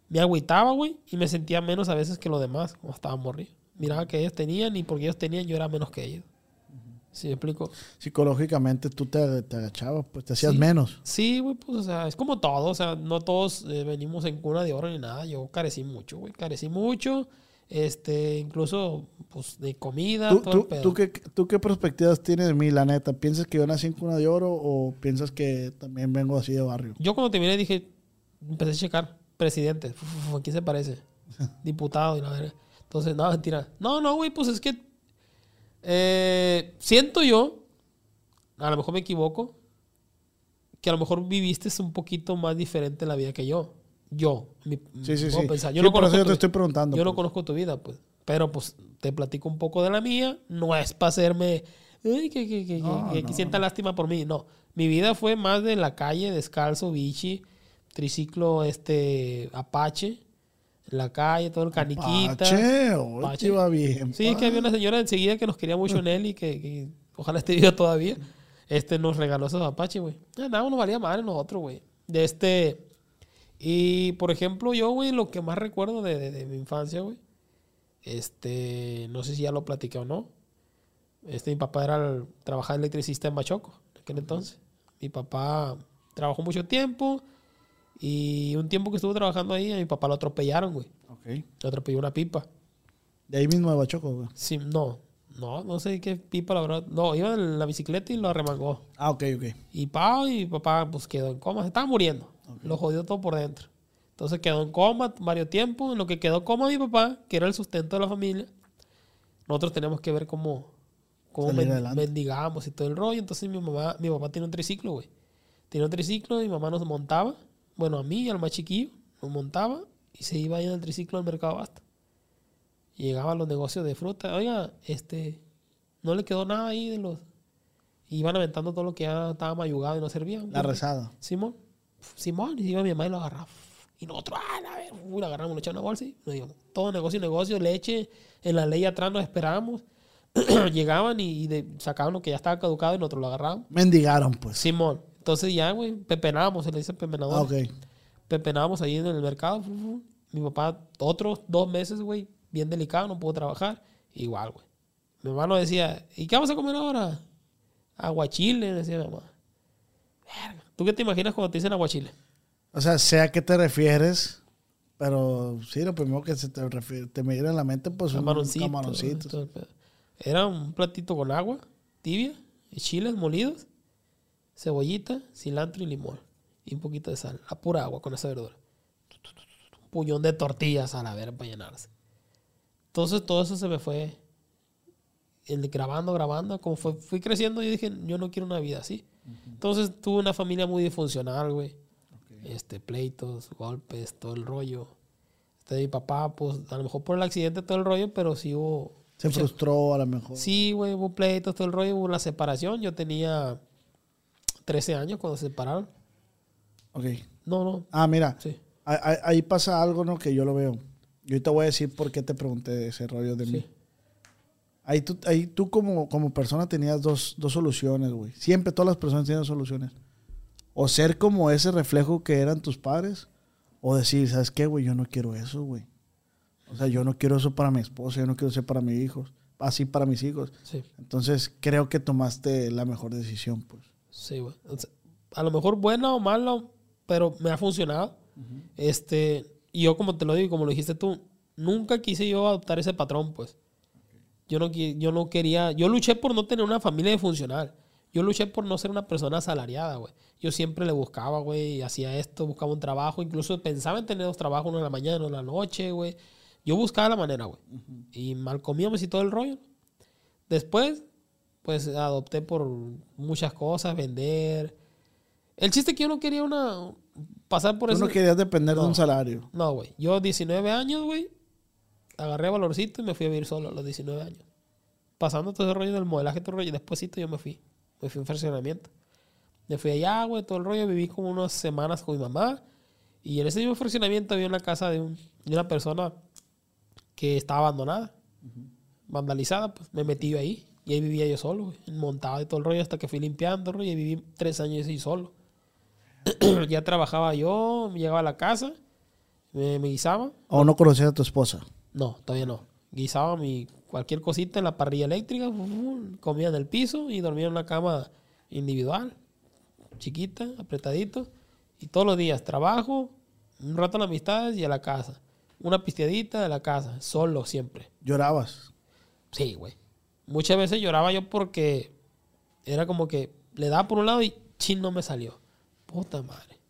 me agüitaba, güey, y me sentía menos a veces que los demás, cuando estaba morrido. Miraba que ellos tenían y porque ellos tenían yo era menos que ellos. ¿Sí explico? Psicológicamente tú te, te agachabas, pues te hacías Sí. menos. Sí, güey, pues, o sea, es como todo. O sea, no todos eh, venimos en cuna de oro ni nada. Yo carecí mucho, güey. Carecí mucho. Este, incluso, pues, de comida, ¿Tú, todo el tú, pedo. tú qué, ¿Tú qué perspectivas tienes de mí, la neta? ¿Piensas que yo nací en cuna de oro o piensas que también vengo así de barrio? Yo cuando terminé dije, empecé a checar, presidente, ¿a quién se parece? Diputado y la verga. Entonces, no, mentira. No, no, güey, pues es que eh, siento yo, a lo mejor me equivoco, que a lo mejor viviste un poquito más diferente la vida que yo. Yo, mi, Sí, sí, sí. pensar. Yo Sí, no por eso conozco yo te tu- estoy preguntando. yo no pues. conozco tu vida, pues. Pero pues te platico un poco de la mía. No es para hacerme. Que, que, que, No, que- no. sienta lástima por mí. No. Mi vida fue más de la calle, descalzo, bichi, triciclo, este, Apache. La calle, todo el caniquita. Pache, hoy Pache. iba bien. Sí, es que había una señora enseguida que nos quería mucho en él y que, que ojalá esté viva todavía. Este nos regaló esos Apache, güey. Nada, no valía madre nosotros, güey. De este. Y por ejemplo, yo, güey, lo que más recuerdo de, de- de mi infancia, güey. Este. No sé si ya lo platiqué o no. Este, mi papá era el, trabajaba electricista en Machoco, en aquel entonces. Mi papá trabajó mucho tiempo. Y un tiempo que estuvo trabajando ahí, a mi papá lo atropellaron, güey. Ok. Lo atropelló una pipa. De ahí mismo de Bachoco, güey. Sí, no, no, no sé qué pipa, la verdad. No, iba en la bicicleta y lo arremangó. Ah, ok, ok. Y pa, y papá pues quedó en coma, se estaba muriendo. Lo jodió todo por dentro. Entonces quedó en coma varios tiempos. En lo que quedó en coma mi papá, que era el sustento de la familia, nosotros teníamos que ver cómo, cómo mendigamos y todo el rollo. Entonces mi mamá, mi papá tiene un triciclo, güey. Tiene un triciclo y mi mamá nos montaba. Bueno, a mí y al más chiquillo, nos montaba y se iba ahí en el triciclo al mercado Basta. Y llegaba a los negocios de fruta. Oiga, este, no le quedó nada ahí de los. y Iban aventando todo lo que ya estaba mayugado y no servía. La rezada. Simón, Simón, y iba mi mamá y lo agarraba. Y nosotros, ah, a ver, uy, lo agarramos, lo echamos en una bolsa y nos íbamos. Todo negocio, negocio, leche, en la ley atrás nos esperábamos. Llegaban y, y de- sacaban lo que ya estaba caducado y nosotros lo agarrábamos. Mendigaron, pues. Simón, entonces ya, güey, pepenábamos, se le dice pepenador. Ah, ok. Pepenábamos ahí en el mercado. Mi papá, otros dos meses, güey, bien delicado, no pudo trabajar. Igual, güey. Mi hermano decía, ¿y qué vamos a comer ahora? Aguachile, decía mi mamá. Verga. ¿Tú qué te imaginas cuando te dicen aguachile? O sea, sé a qué te refieres, pero sí, lo primero que se te, refiere, te me viene a la mente, pues, un Camaroncito. Era un platito con agua, tibia, y chiles molidos, cebollita, cilantro y limón. Y un poquito de sal. A pura agua con esa verdura. Un puñón de tortillas a la vera para llenarse. Entonces todo eso se me fue el grabando, grabando. Como fue- fui creciendo, yo dije, yo no quiero una vida así. Entonces tuve una familia muy disfuncional, güey. Este, pleitos, golpes, todo el rollo. Este, mi papá, pues, a lo mejor por el accidente, todo el rollo, pero sí hubo. Se frustró a lo mejor. Sí, güey, hubo pleitos, todo el rollo, hubo la separación. Yo tenía 13 años cuando se separaron. Ok. No, no, Ah, mira, sí. ahí, pasa algo, ¿no? Que yo lo veo. Yo te voy a decir por qué te pregunté ese rollo de mí. Ahí tú, ahí tú como, como persona tenías dos, dos soluciones, güey. Siempre todas las personas tienen soluciones. O ser como ese reflejo que eran tus padres, o decir, ¿sabes qué, güey? Yo no quiero eso, güey. O sea, yo no quiero eso para mi esposa, yo no quiero eso para mis hijos, así para mis hijos. Sí, Entonces, creo que tomaste la mejor decisión, pues. Sí, güey. O sea, a lo mejor buena o mala, pero me ha funcionado. Este, y yo como te lo digo, como lo dijiste tú, nunca quise yo adoptar ese patrón, pues. Yo no, yo no quería, yo luché por no tener una familia funcional. Yo luché por no ser una persona asalariada, güey. Yo siempre le buscaba, güey, hacía esto, buscaba un trabajo, incluso pensaba en tener dos trabajos, uno en la mañana, uno en la noche, güey. Yo buscaba la manera, güey. Y mal comíamos y todo el rollo. Después, pues adopté por muchas cosas, vender. El chiste es que yo no quería una pasar por Tú eso. no querías depender de un salario. No, güey. Yo 19 años, güey. Agarré valorcito y me fui a vivir solo a los 19 años. Pasando todo ese rollo del modelaje, todo el rollo. Despuésito yo me fui. Me fui a un fraccionamiento. Me fui allá, güey, todo el rollo. Viví como unas semanas con mi mamá. Y en ese mismo fraccionamiento había una casa de, un- de una persona que estaba abandonada. Vandalizada, pues me metí yo ahí. Y ahí vivía yo solo, güey. Montado y todo el rollo hasta que fui limpiando, rollo. Y viví tres años así solo. ya trabajaba yo, llegaba a la casa, me, me guisaba. O no conocías a tu esposa. No, todavía no. Guisaba mi cualquier cosita en la parrilla eléctrica, comía en el piso y dormía en una cama individual, chiquita, apretadito. Y todos los días trabajo, un rato en la amistad y a la casa. una pisteadita de la casa, solo siempre. Llorabas. Sí, güey. Muchas veces lloraba yo porque era como que le daba por un lado y chin no me salió. Puta madre.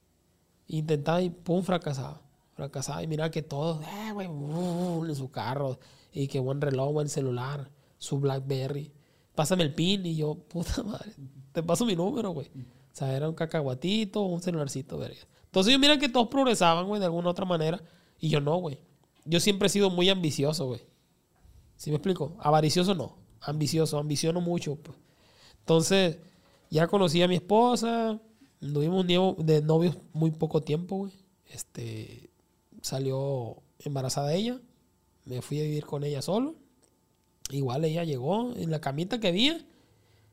Intentaba y pum, fracasaba. Fracasaba y mira que todos, eh, güey, uh, en su carro. Y que buen reloj, buen celular, su Blackberry. Pásame el pin y yo, puta madre, te paso mi número, güey. O sea, era un cacahuatito, un celularcito, verga. Entonces yo mira que todos progresaban, güey, de alguna otra manera. Y yo no, güey. Yo siempre he sido muy ambicioso, güey. ¿Sí me explico? Avaricioso no. Ambicioso, ambiciono mucho. Pues. Entonces, ya conocí a mi esposa. Tuvimos de novios muy poco tiempo, güey. Este, salió embarazada ella. Me fui a vivir con ella solo. Igual ella llegó en la camita que había,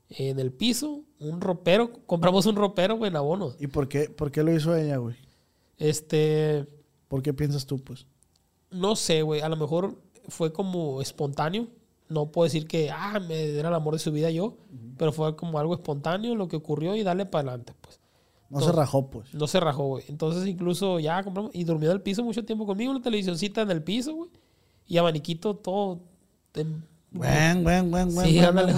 en el piso, un ropero. Compramos un ropero, güey, en abono. ¿Y por qué, por qué lo hizo ella, güey? Este. ¿Por qué piensas tú, pues? No sé, güey. A lo mejor fue como espontáneo. No puedo decir que, ah, me era el amor de su vida yo, pero fue como algo espontáneo lo que ocurrió y darle para adelante, pues. No se rajó, pues. No se rajó, güey. Entonces, incluso ya compramos. Y durmió en el piso mucho tiempo conmigo, una televisioncita en el piso, güey. Y abaniquito todo. Buen, buen, buen, buen. Sí, ándale.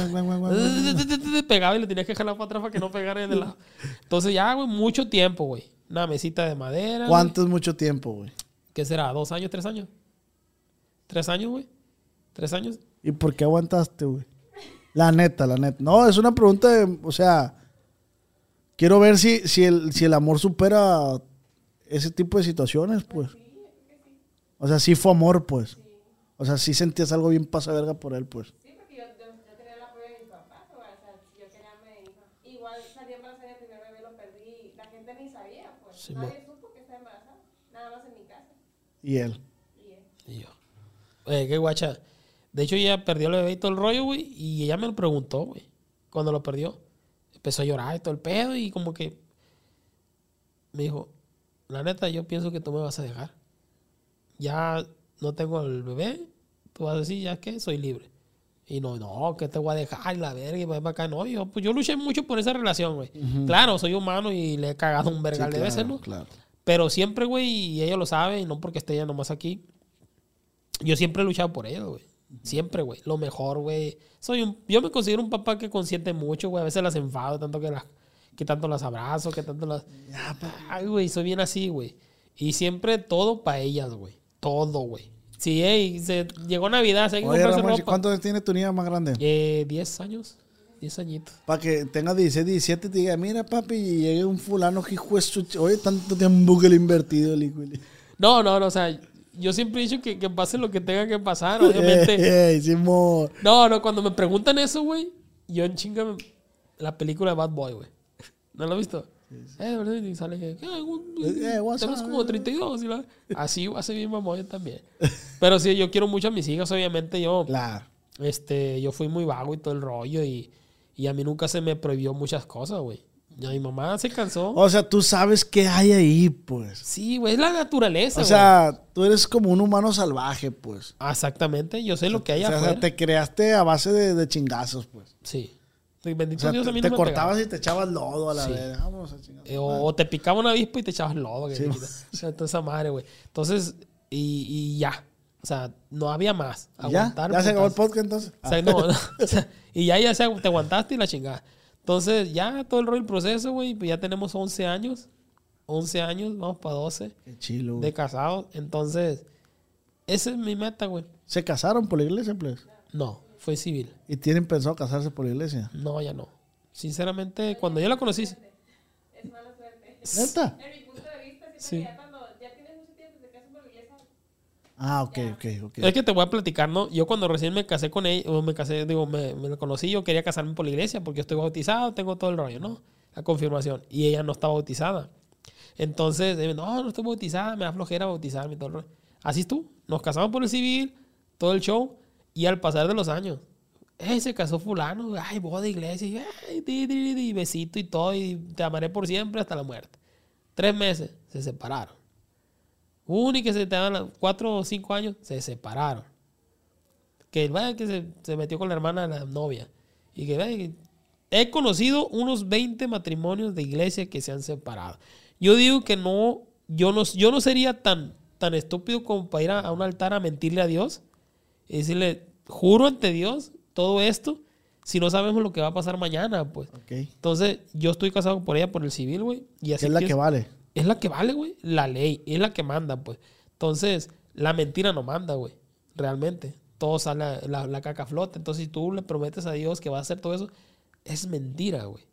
Pegaba y le tenías que jalar para atrás para que no pegara de lado. Entonces, ya, güey, mucho tiempo, güey. Una mesita de madera. ¿Cuánto es mucho tiempo, güey? ¿Qué será? ¿Dos años, tres años? ¿Tres años, güey? ¿Tres años? ¿Y por qué aguantaste, güey? La neta, la neta. No, es una pregunta de, o sea, quiero ver si, si, el, si el amor supera ese tipo de situaciones, pues. O sea, sí fue amor, pues. O sea, sí sentías algo bien pasa verga por él, pues. Sí, porque yo, yo, tenía el apoyo de mis papás, o sea, yo quería me hijo. Igual salí embarazada el primer bebé, lo perdí. La gente ni sabía, pues. Sí, Nadie supo que estaba embarazada. Nada más en mi casa. Y él. Y él. Y yo. Oye, qué guacha. De hecho, ella perdió el bebé y todo el rollo, güey. Y ella me lo preguntó, güey. Cuando lo perdió. Empezó a llorar y todo el pedo. Y como que me dijo, la neta, yo pienso que tú me vas a dejar. Ya no tengo el bebé. Tú vas a decir, ya que soy libre. Y no, no, que te voy a dejar y la verga y voy para acá. No, yo, pues yo luché mucho por esa relación, güey. Claro, soy humano y le he cagado un vergal de veces, ¿no? Claro. Pero siempre, güey, y ella lo sabe, y no porque esté ella nomás aquí. Yo siempre he luchado por ella, güey. Siempre, güey. Lo mejor, güey. Soy un, yo me considero un papá que consiente mucho, güey. A veces las enfado, tanto que las, que tanto las abrazo, que tanto las. Ay, güey, soy bien así, güey. Y siempre todo para ellas, güey. Todo, güey. Sí, ey, se, llegó Navidad, se hay que Oye, comprarse Ramón, ropa. ¿cuántos tiene tu niña más grande? Eh, 10 años. 10 añitos. Para que tenga 16, 17 y te diga, mira papi, y llegue un fulano que hijo de su Oye, tanto tiempo que le he invertido el No, no, no, o sea, yo siempre he dicho que, que pase lo que tenga que pasar, obviamente. Eh, hicimos... No, no, cuando me preguntan eso, güey, yo en chinga me- la película de Bad Boy, güey. ¿No lo has visto? Eh, de verdad, y sale que, "Eh, un- Eh, what's tenemos up?" como 32. y la- Así va a ser mi mamá yo también. Pero sí, yo quiero mucho a mis hijas, obviamente yo, Claro. este, yo fui muy vago y todo el rollo y, y a mí nunca se me prohibió muchas cosas, güey. Y a mi mamá se cansó. O sea, tú sabes qué hay ahí, pues. Sí, güey, es la naturaleza, O güey. sea, tú eres como un humano salvaje, pues. Exactamente, yo sé lo que hay o sea, afuera. te creaste a base de, de chingazos, pues. Sí. O Bendito sea, Dios, a te, mí te no me cortabas pegaba. y te echabas lodo a la Sí. vez. Vámonos a chingar. Eh, o, te picaba una avispa y te echabas lodo. Sí, te quita. O sea, toda esa madre, güey. Entonces, y, y ya. O sea, no había más. ¿Y ¿Ya? Aguantar. ¿Ya se acabó el podcast entonces? O sea, no, no, o sea, y ya, ya se, te aguantaste y la chingada. Entonces, ya todo el rollo, el proceso, güey, pues ya tenemos 11 años. 11 años, vamos para 12 Qué chilo. güey. de casados. Entonces, esa es mi meta, güey. ¿Se casaron por la iglesia, pues? No, fue civil. ¿Y tienen pensado casarse por la iglesia? No, ya no. Sinceramente, cuando yo la conocí, Es mala suerte. ¿Neta? En mi punto de vista, Sí. que ya cuando ya tienes mucho tiempo y te casas por la iglesia, Ah, ok, ok, ok. Es que te voy a platicar, ¿no? Yo cuando recién me casé con ella, o me casé, digo, me, me la conocí, yo quería casarme por la iglesia porque yo estoy bautizado, tengo todo el rollo, ¿no? La confirmación. Y ella no está bautizada. Entonces, ella, no, no estoy bautizada, me da flojera bautizarme y todo el rollo. Así es tú. Nos casamos por el civil, todo el show, y al pasar de los años, ¡eh, se casó fulano! ¡Ay, boda de iglesia! Y, ay, di, di, di, y besito y todo, y te amaré por siempre hasta la muerte. Tres meses, se separaron. Uno y que se te dan las cuatro o cinco años, se separaron. Que vaya que se, se metió con la hermana de la novia. Y que vaya que- He conocido unos 20 matrimonios de iglesia que se han separado. Yo digo que no, yo no, yo no sería tan tan estúpido como para ir a, a un altar a mentirle a Dios y decirle, juro ante Dios todo esto si no sabemos lo que va a pasar mañana, pues. Entonces, yo estoy casado por ella por el civil, güey. Y así es la que que vale. Es la que vale, güey. La ley, es la que manda, pues. Entonces, la mentira no manda, güey. Realmente. Todo sale, la, la caca flota. Entonces, si tú le prometes a Dios que va a hacer todo eso, es mentira, güey.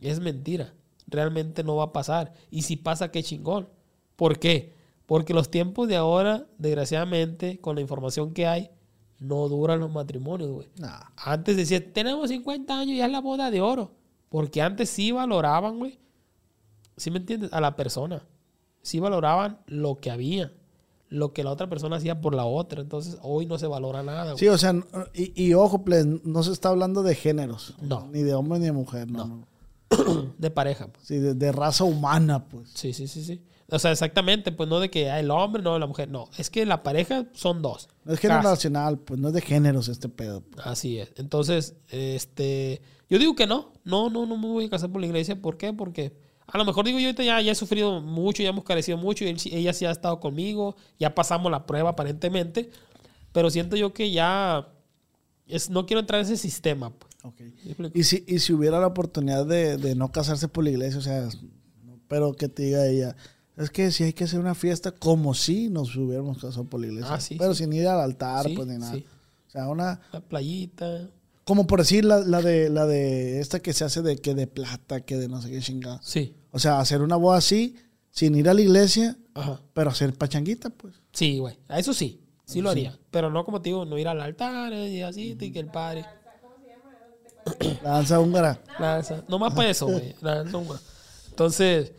Es mentira. Realmente no va a pasar. Y si pasa, qué chingón. ¿Por qué? Porque los tiempos de ahora, desgraciadamente, con la información que hay, no duran los matrimonios, güey. Nah. Antes decía, tenemos 50 años, ya es la boda de oro. Porque antes sí valoraban, güey. ¿Sí me entiendes? A la persona. Sí valoraban lo que había. Lo que la otra persona hacía por la otra. Entonces, hoy no se valora nada, güey. Sí, o sea, y, y ojo, pues, no se está hablando de géneros. No. Ni de hombre ni de mujer, no. No. De pareja, pues. Sí, de, de raza humana, pues. Sí, sí, sí, sí. O sea, exactamente, pues no de que el hombre, no la mujer. No, es que la pareja son dos. No es generacional, pues no es de géneros este pedo. pues. Así es. Entonces, este, yo digo que no, no, no, no me voy a casar por la iglesia. ¿Por qué? Porque a lo mejor digo yo ahorita ya, ya he sufrido mucho, ya hemos carecido mucho y él ella sí ha estado conmigo, ya pasamos la prueba aparentemente, pero siento yo que ya es, no quiero entrar en ese sistema. pues. Ok. ¿Me explico? Y si, y si hubiera la oportunidad de, de no casarse por la iglesia, o sea, pero que te diga ella, es que si hay que hacer una fiesta como si nos hubiéramos casado por la iglesia. Ah, sí, pero sí. sin ir al altar, Sí, pues ni nada. O sea, una, La playita. como por decir la, la de la de esta que se hace de que de plata, que de no sé qué chingada. Sí. O sea, hacer una boda así, sin ir a la iglesia, Ajá. pero hacer pachanguita, pues. Sí, güey. A Eso sí, sí lo haría. Pero no como te digo, no ir al altar y así, y que el padre. La danza húngara. La danza. No más para eso, güey. La danza húngara. Entonces,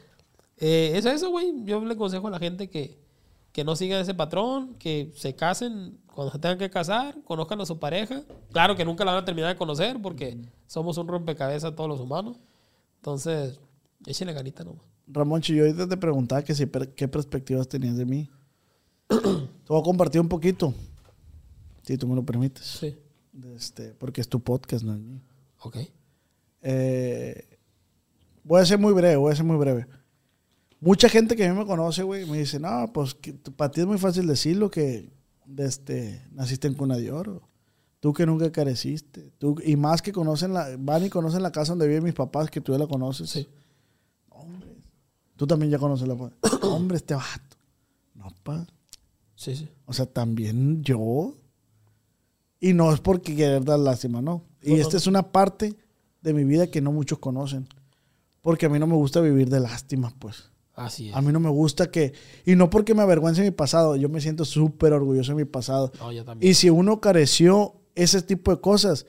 eh, es eso, güey. Yo le aconsejo a la gente que, que no sigan ese patrón, que se casen cuando se tengan que casar, conozcan a su pareja. Claro que nunca la van a terminar de conocer porque somos un rompecabezas todos los humanos. Entonces, échenle ganita nomás. Ramón, yo ahorita te preguntaba que si, qué perspectivas tenías de mí. te voy a compartir un poquito, si tú me lo permites. Sí. Este, porque es tu podcast, no es mío. Ok. Eh, voy a ser muy breve, voy a ser muy breve. Mucha gente que a mí me conoce, güey, me dice, no, pues para ti es muy fácil decirlo que este, naciste en cuna de oro. Tú que nunca careciste. Tú, y más que conocen la, van y conocen la casa donde viven mis papás, que tú ya la conoces. Sí. Tú también ya conoces la Hombre, este vato. No, pa. Sí, sí. O sea, también yo. Y no es porque querer dar lástima, no. Y No, no. esta es una parte de mi vida que no muchos conocen. Porque a mí no me gusta vivir de lástima, pues. Así es. A mí no me gusta que... Y no porque me avergüence mi pasado. Yo me siento súper orgulloso de mi pasado. No, yo también. Y si uno careció ese tipo de cosas,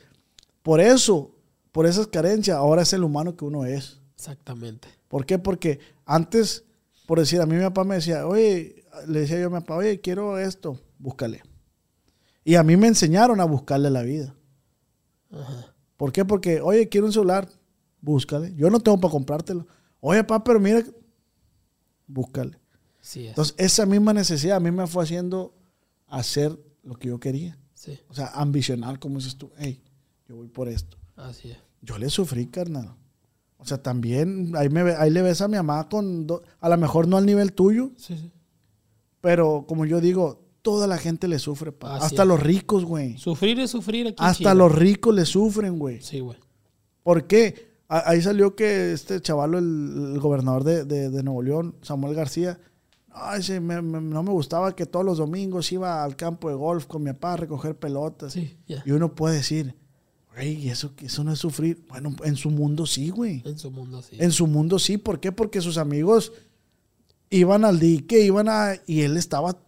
por eso, por esas carencias, ahora es el humano que uno es. Exactamente. ¿Por qué? Porque antes, por decir, a mí mi papá me decía, oye, le decía yo a mi papá, oye, quiero esto, búscale. Y a mí me enseñaron a buscarle la vida. Ajá. ¿Por qué? Porque, oye, quiero un celular, búscale. Yo no tengo para comprártelo. Oye, papá, pero mira, búscale. Sí es. Entonces, esa misma necesidad a mí me fue haciendo hacer lo que yo quería. Sí. O sea, ambicionar, como dices tú, hey, yo voy por esto. Así es. Yo le sufrí, carnal. O sea, también ahí, me, ahí le ves a mi mamá con, do- a lo mejor no al nivel tuyo, Sí, sí. pero como yo digo, toda la gente le sufre, pa. Así Hasta es. los ricos, güey. Sufrir es sufrir aquí. Hasta Chile. los ricos le sufren, güey. Sí, güey. ¿Por qué? A- Ahí salió que este chaval, el, el gobernador de, de- de Nuevo León, Samuel García, ay, sí, me- me- no me gustaba que todos los domingos iba al campo de golf con mi papá a recoger pelotas. Sí, ya. Y uno puede decir, güey, eso, eso no es sufrir. Bueno, en su mundo sí, güey. En su mundo, sí. En su mundo sí. ¿Por qué? Porque sus amigos iban al dique, iban a... Y él estaba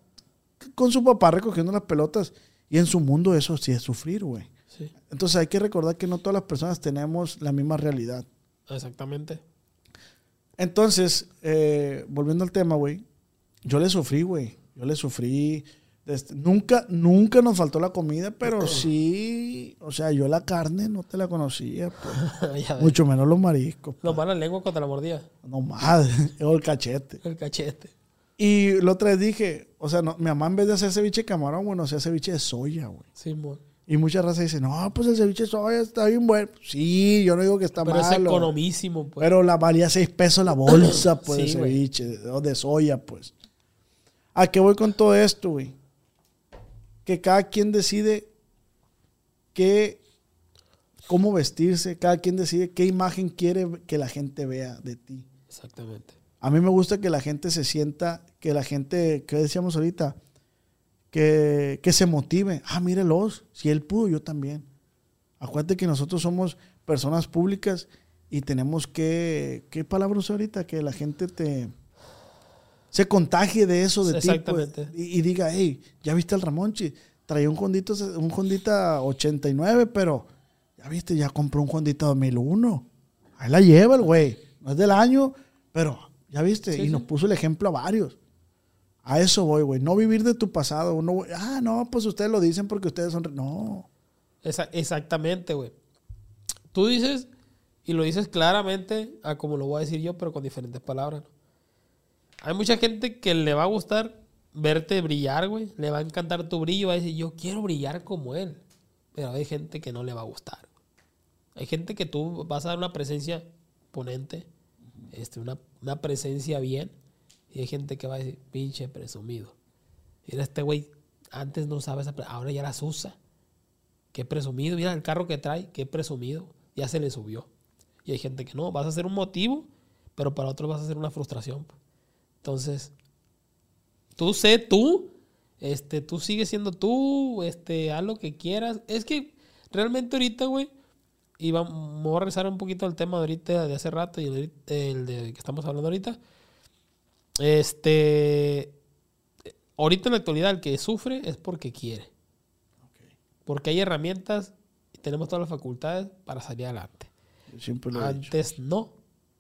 con su papá recogiendo las pelotas. Y en su mundo eso sí es sufrir, güey. Sí, Entonces hay que recordar que no todas las personas tenemos la misma realidad. exactamente. Entonces, eh, volviendo al tema, güey, yo le sufrí, güey. Yo le sufrí. Desde- nunca, nunca nos faltó la comida, pero sí, o sea, yo la carne no te la conocía, pues. mucho menos los mariscos. Lo mala lengua cuando la mordía. No madre, o el cachete. El cachete. Y la otra vez dije, o sea, no, mi mamá en vez de hacer ceviche de camarón, bueno, hacía ceviche de soya, güey. Sí. Y mucha raza dice, no, pues el ceviche de soya está bien bueno. Sí, yo no digo que está Pero es malo. economísimo, pues. Pero la valía seis pesos la bolsa, pues, Sí, de ceviche, o de soya, pues. ¿A qué voy con todo esto, güey? Que cada quien decide qué, cómo vestirse, cada quien decide qué imagen quiere que la gente vea de ti. Exactamente. A mí me gusta que la gente se sienta, que la gente, ¿qué decíamos ahorita? Que, que se motive. Ah, mírelos, si él pudo, yo también. Acuérdate que nosotros somos personas públicas y tenemos que, ¿qué palabra usé ahorita? Que la gente te se contagie de eso de ti. pues, y, y diga, hey, ya viste al Ramonchi, traía un Hondita, un Hondita 89, pero ya viste, ya compró un Hondita 2001. Ahí la lleva el güey. No es del año, pero ya viste, Sí, y nos puso el ejemplo a varios. A eso voy, güey. No vivir de tu pasado. Uno, ah, no, pues ustedes lo dicen porque ustedes son... re-". No. Esa- exactamente, güey. Tú dices, y lo dices claramente, a como lo voy a decir yo, pero con diferentes palabras. ¿no? Hay mucha gente que le va a gustar verte brillar, güey. Le va a encantar tu brillo. Va a decir, yo quiero brillar como él. Pero hay gente que no le va a gustar. Hay gente que tú vas a dar una presencia ponente, este, una, una presencia bien. Y hay gente que va a decir, pinche presumido. Mira, este güey antes no sabe esa, ahora ya las usa. Qué presumido. Mira el carro que trae, qué presumido. Ya se le subió. Y hay gente que no, vas a ser un motivo, pero para otros vas a ser una frustración. Entonces, tú sé tú, este, tú sigues siendo tú, este, haz lo que quieras. Es que realmente ahorita, güey, y va- me voy a regresar un poquito al tema de ahorita, de hace rato y el, el de que estamos hablando ahorita. Este, ahorita en la actualidad el que sufre es porque quiere. Porque hay herramientas y tenemos todas las facultades para salir adelante. Yo siempre lo he dicho. Antes no.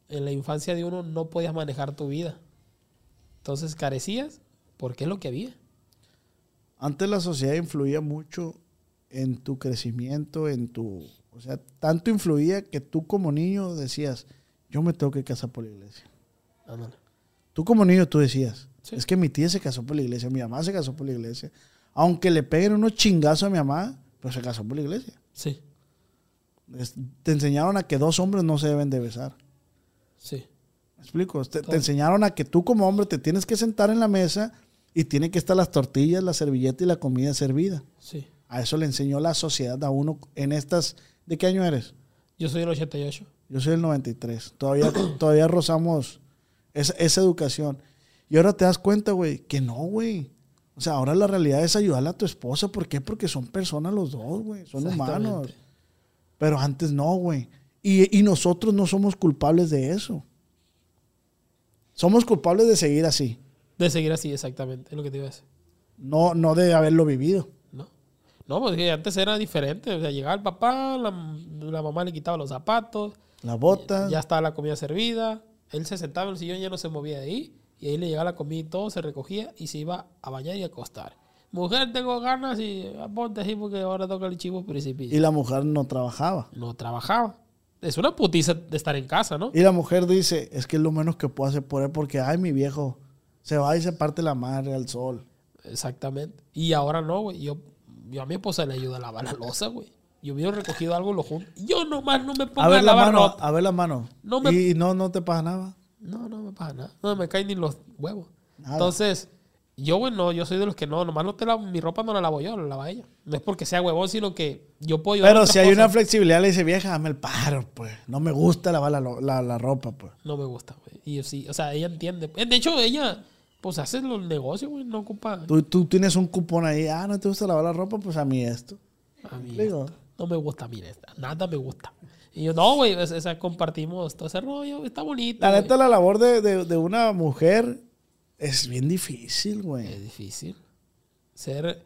En la infancia de uno no podías manejar tu vida. Entonces carecías porque es lo que había. Antes la sociedad influía mucho en tu crecimiento, en tu... O sea, tanto influía que tú como niño decías, yo me tengo que casar por la iglesia. Tú como niño tú decías, Sí. es que mi tía se casó por la iglesia, mi mamá se casó por la iglesia. Aunque le peguen unos chingazos a mi mamá, pero se casó por la iglesia. Sí, Es- te enseñaron a que dos hombres no se deben de besar. sí. ¿Me explico? Te, enseñaron a que tú como hombre te tienes que sentar en la mesa y tienen que estar las tortillas, la servilleta y la comida servida. Sí. A eso le enseñó la sociedad a uno en estas... ¿De qué año eres? Yo soy el 88. Yo soy del 93. Todavía, todavía rozamos esa, esa educación. Y ahora te das cuenta, güey, que no, güey. O sea, ahora la realidad es ayudarle a tu esposa. ¿Por qué? Porque son personas los dos, güey. Son humanos. Pero antes no, güey. Y, y nosotros no somos culpables de eso. Somos culpables de seguir así. De seguir así, exactamente. Es lo que te iba a decir. No, no de haberlo vivido. ¿No? No, porque antes era diferente. O sea, llegaba el papá, la, la mamá le quitaba los zapatos, La bota. ya estaba la comida servida. Él se sentaba en el sillón y ya no se movía de ahí. Y ahí le llegaba la comida y todo, se recogía y se iba a bañar y a acostar. Mujer, tengo ganas y ah, ponte así porque ahora toca el chivo principio. Y la mujer no trabajaba. No trabajaba. Es una putiza de estar en casa, ¿no? Y la mujer dice, es que es lo menos que puedo hacer por él porque, ay, mi viejo se va y se parte la madre al sol. Exactamente. Y ahora no, güey. Yo, yo a mi esposa le ayudo a lavar la losa, güey. Yo hubiera recogido algo, lo junto. Yo nomás no me pongo A a, ver la lavar mano, ropa. a ver la mano. No me- Y no, no te pasa nada. No, no me pasa nada. No me caen ni los huevos. Nada. Entonces, yo, güey, no, yo soy de los que no, nomás no te lavo, mi ropa no la lavo yo, la lava ella. No es porque sea huevón, sino que yo puedo ayudar Pero si hay una flexibilidad, le dice, vieja, dame el paro, pues. No me gusta lavar la, la, la ropa, pues. No me gusta, güey. Y sí, o sea, ella entiende. De hecho, ella, pues hace los negocios, güey, no ocupa. Tú, tú tienes un cupón ahí, ah, no te gusta lavar la ropa, pues a mí esto. A mí esto. No me gusta, mira, esta. nada me gusta. Y yo, no, güey, o sea, compartimos todo ese rollo, está bonito. La neta, la labor de, de- de una mujer es bien difícil, Es güey. difícil. Ser,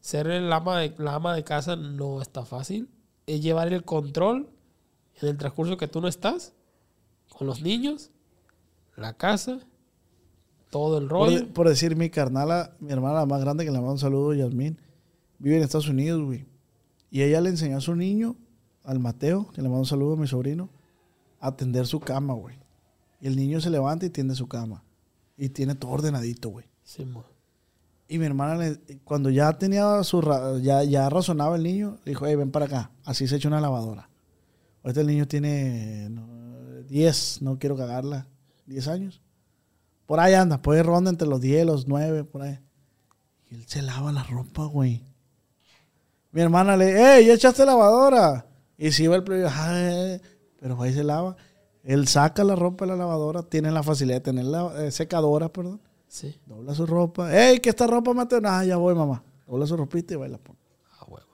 ser el ama de, la ama de casa no está fácil. Es llevar el control en el transcurso que tú no estás, con los niños, la casa, todo el rollo. por decir, mi carnala, mi hermana la más grande, que le mando un saludo, Yasmín, vive en Estados Unidos, güey. Y ella le enseñó a su niño, al Mateo, que le mando un saludo a mi sobrino, a atender su cama, güey. Y el niño se levanta y tiende su cama. Y tiene todo ordenadito, güey. Sí, mo. Y mi hermana, le- cuando ya tenía su, ra- ya, ya razonaba el niño, le dijo, hey, ven para acá. Así se echa una lavadora. Ahorita el niño tiene no, 10, no quiero cagarla, 10 años. Por ahí anda, ahí ronda entre los 10, los 9, por ahí. Y él se lava la ropa, güey. Mi hermana le, ¡Ey, ya echaste lavadora! Y si va el plebe, "Ay", pero ahí se lava. Él saca la ropa de la lavadora, tiene la facilidad de tener la eh, secadora, perdón. Sí, Dobla su ropa. ¡Ey, que esta ropa me te- Ah, ya voy, mamá. Dobla su ropita y va y la pone. a huevo.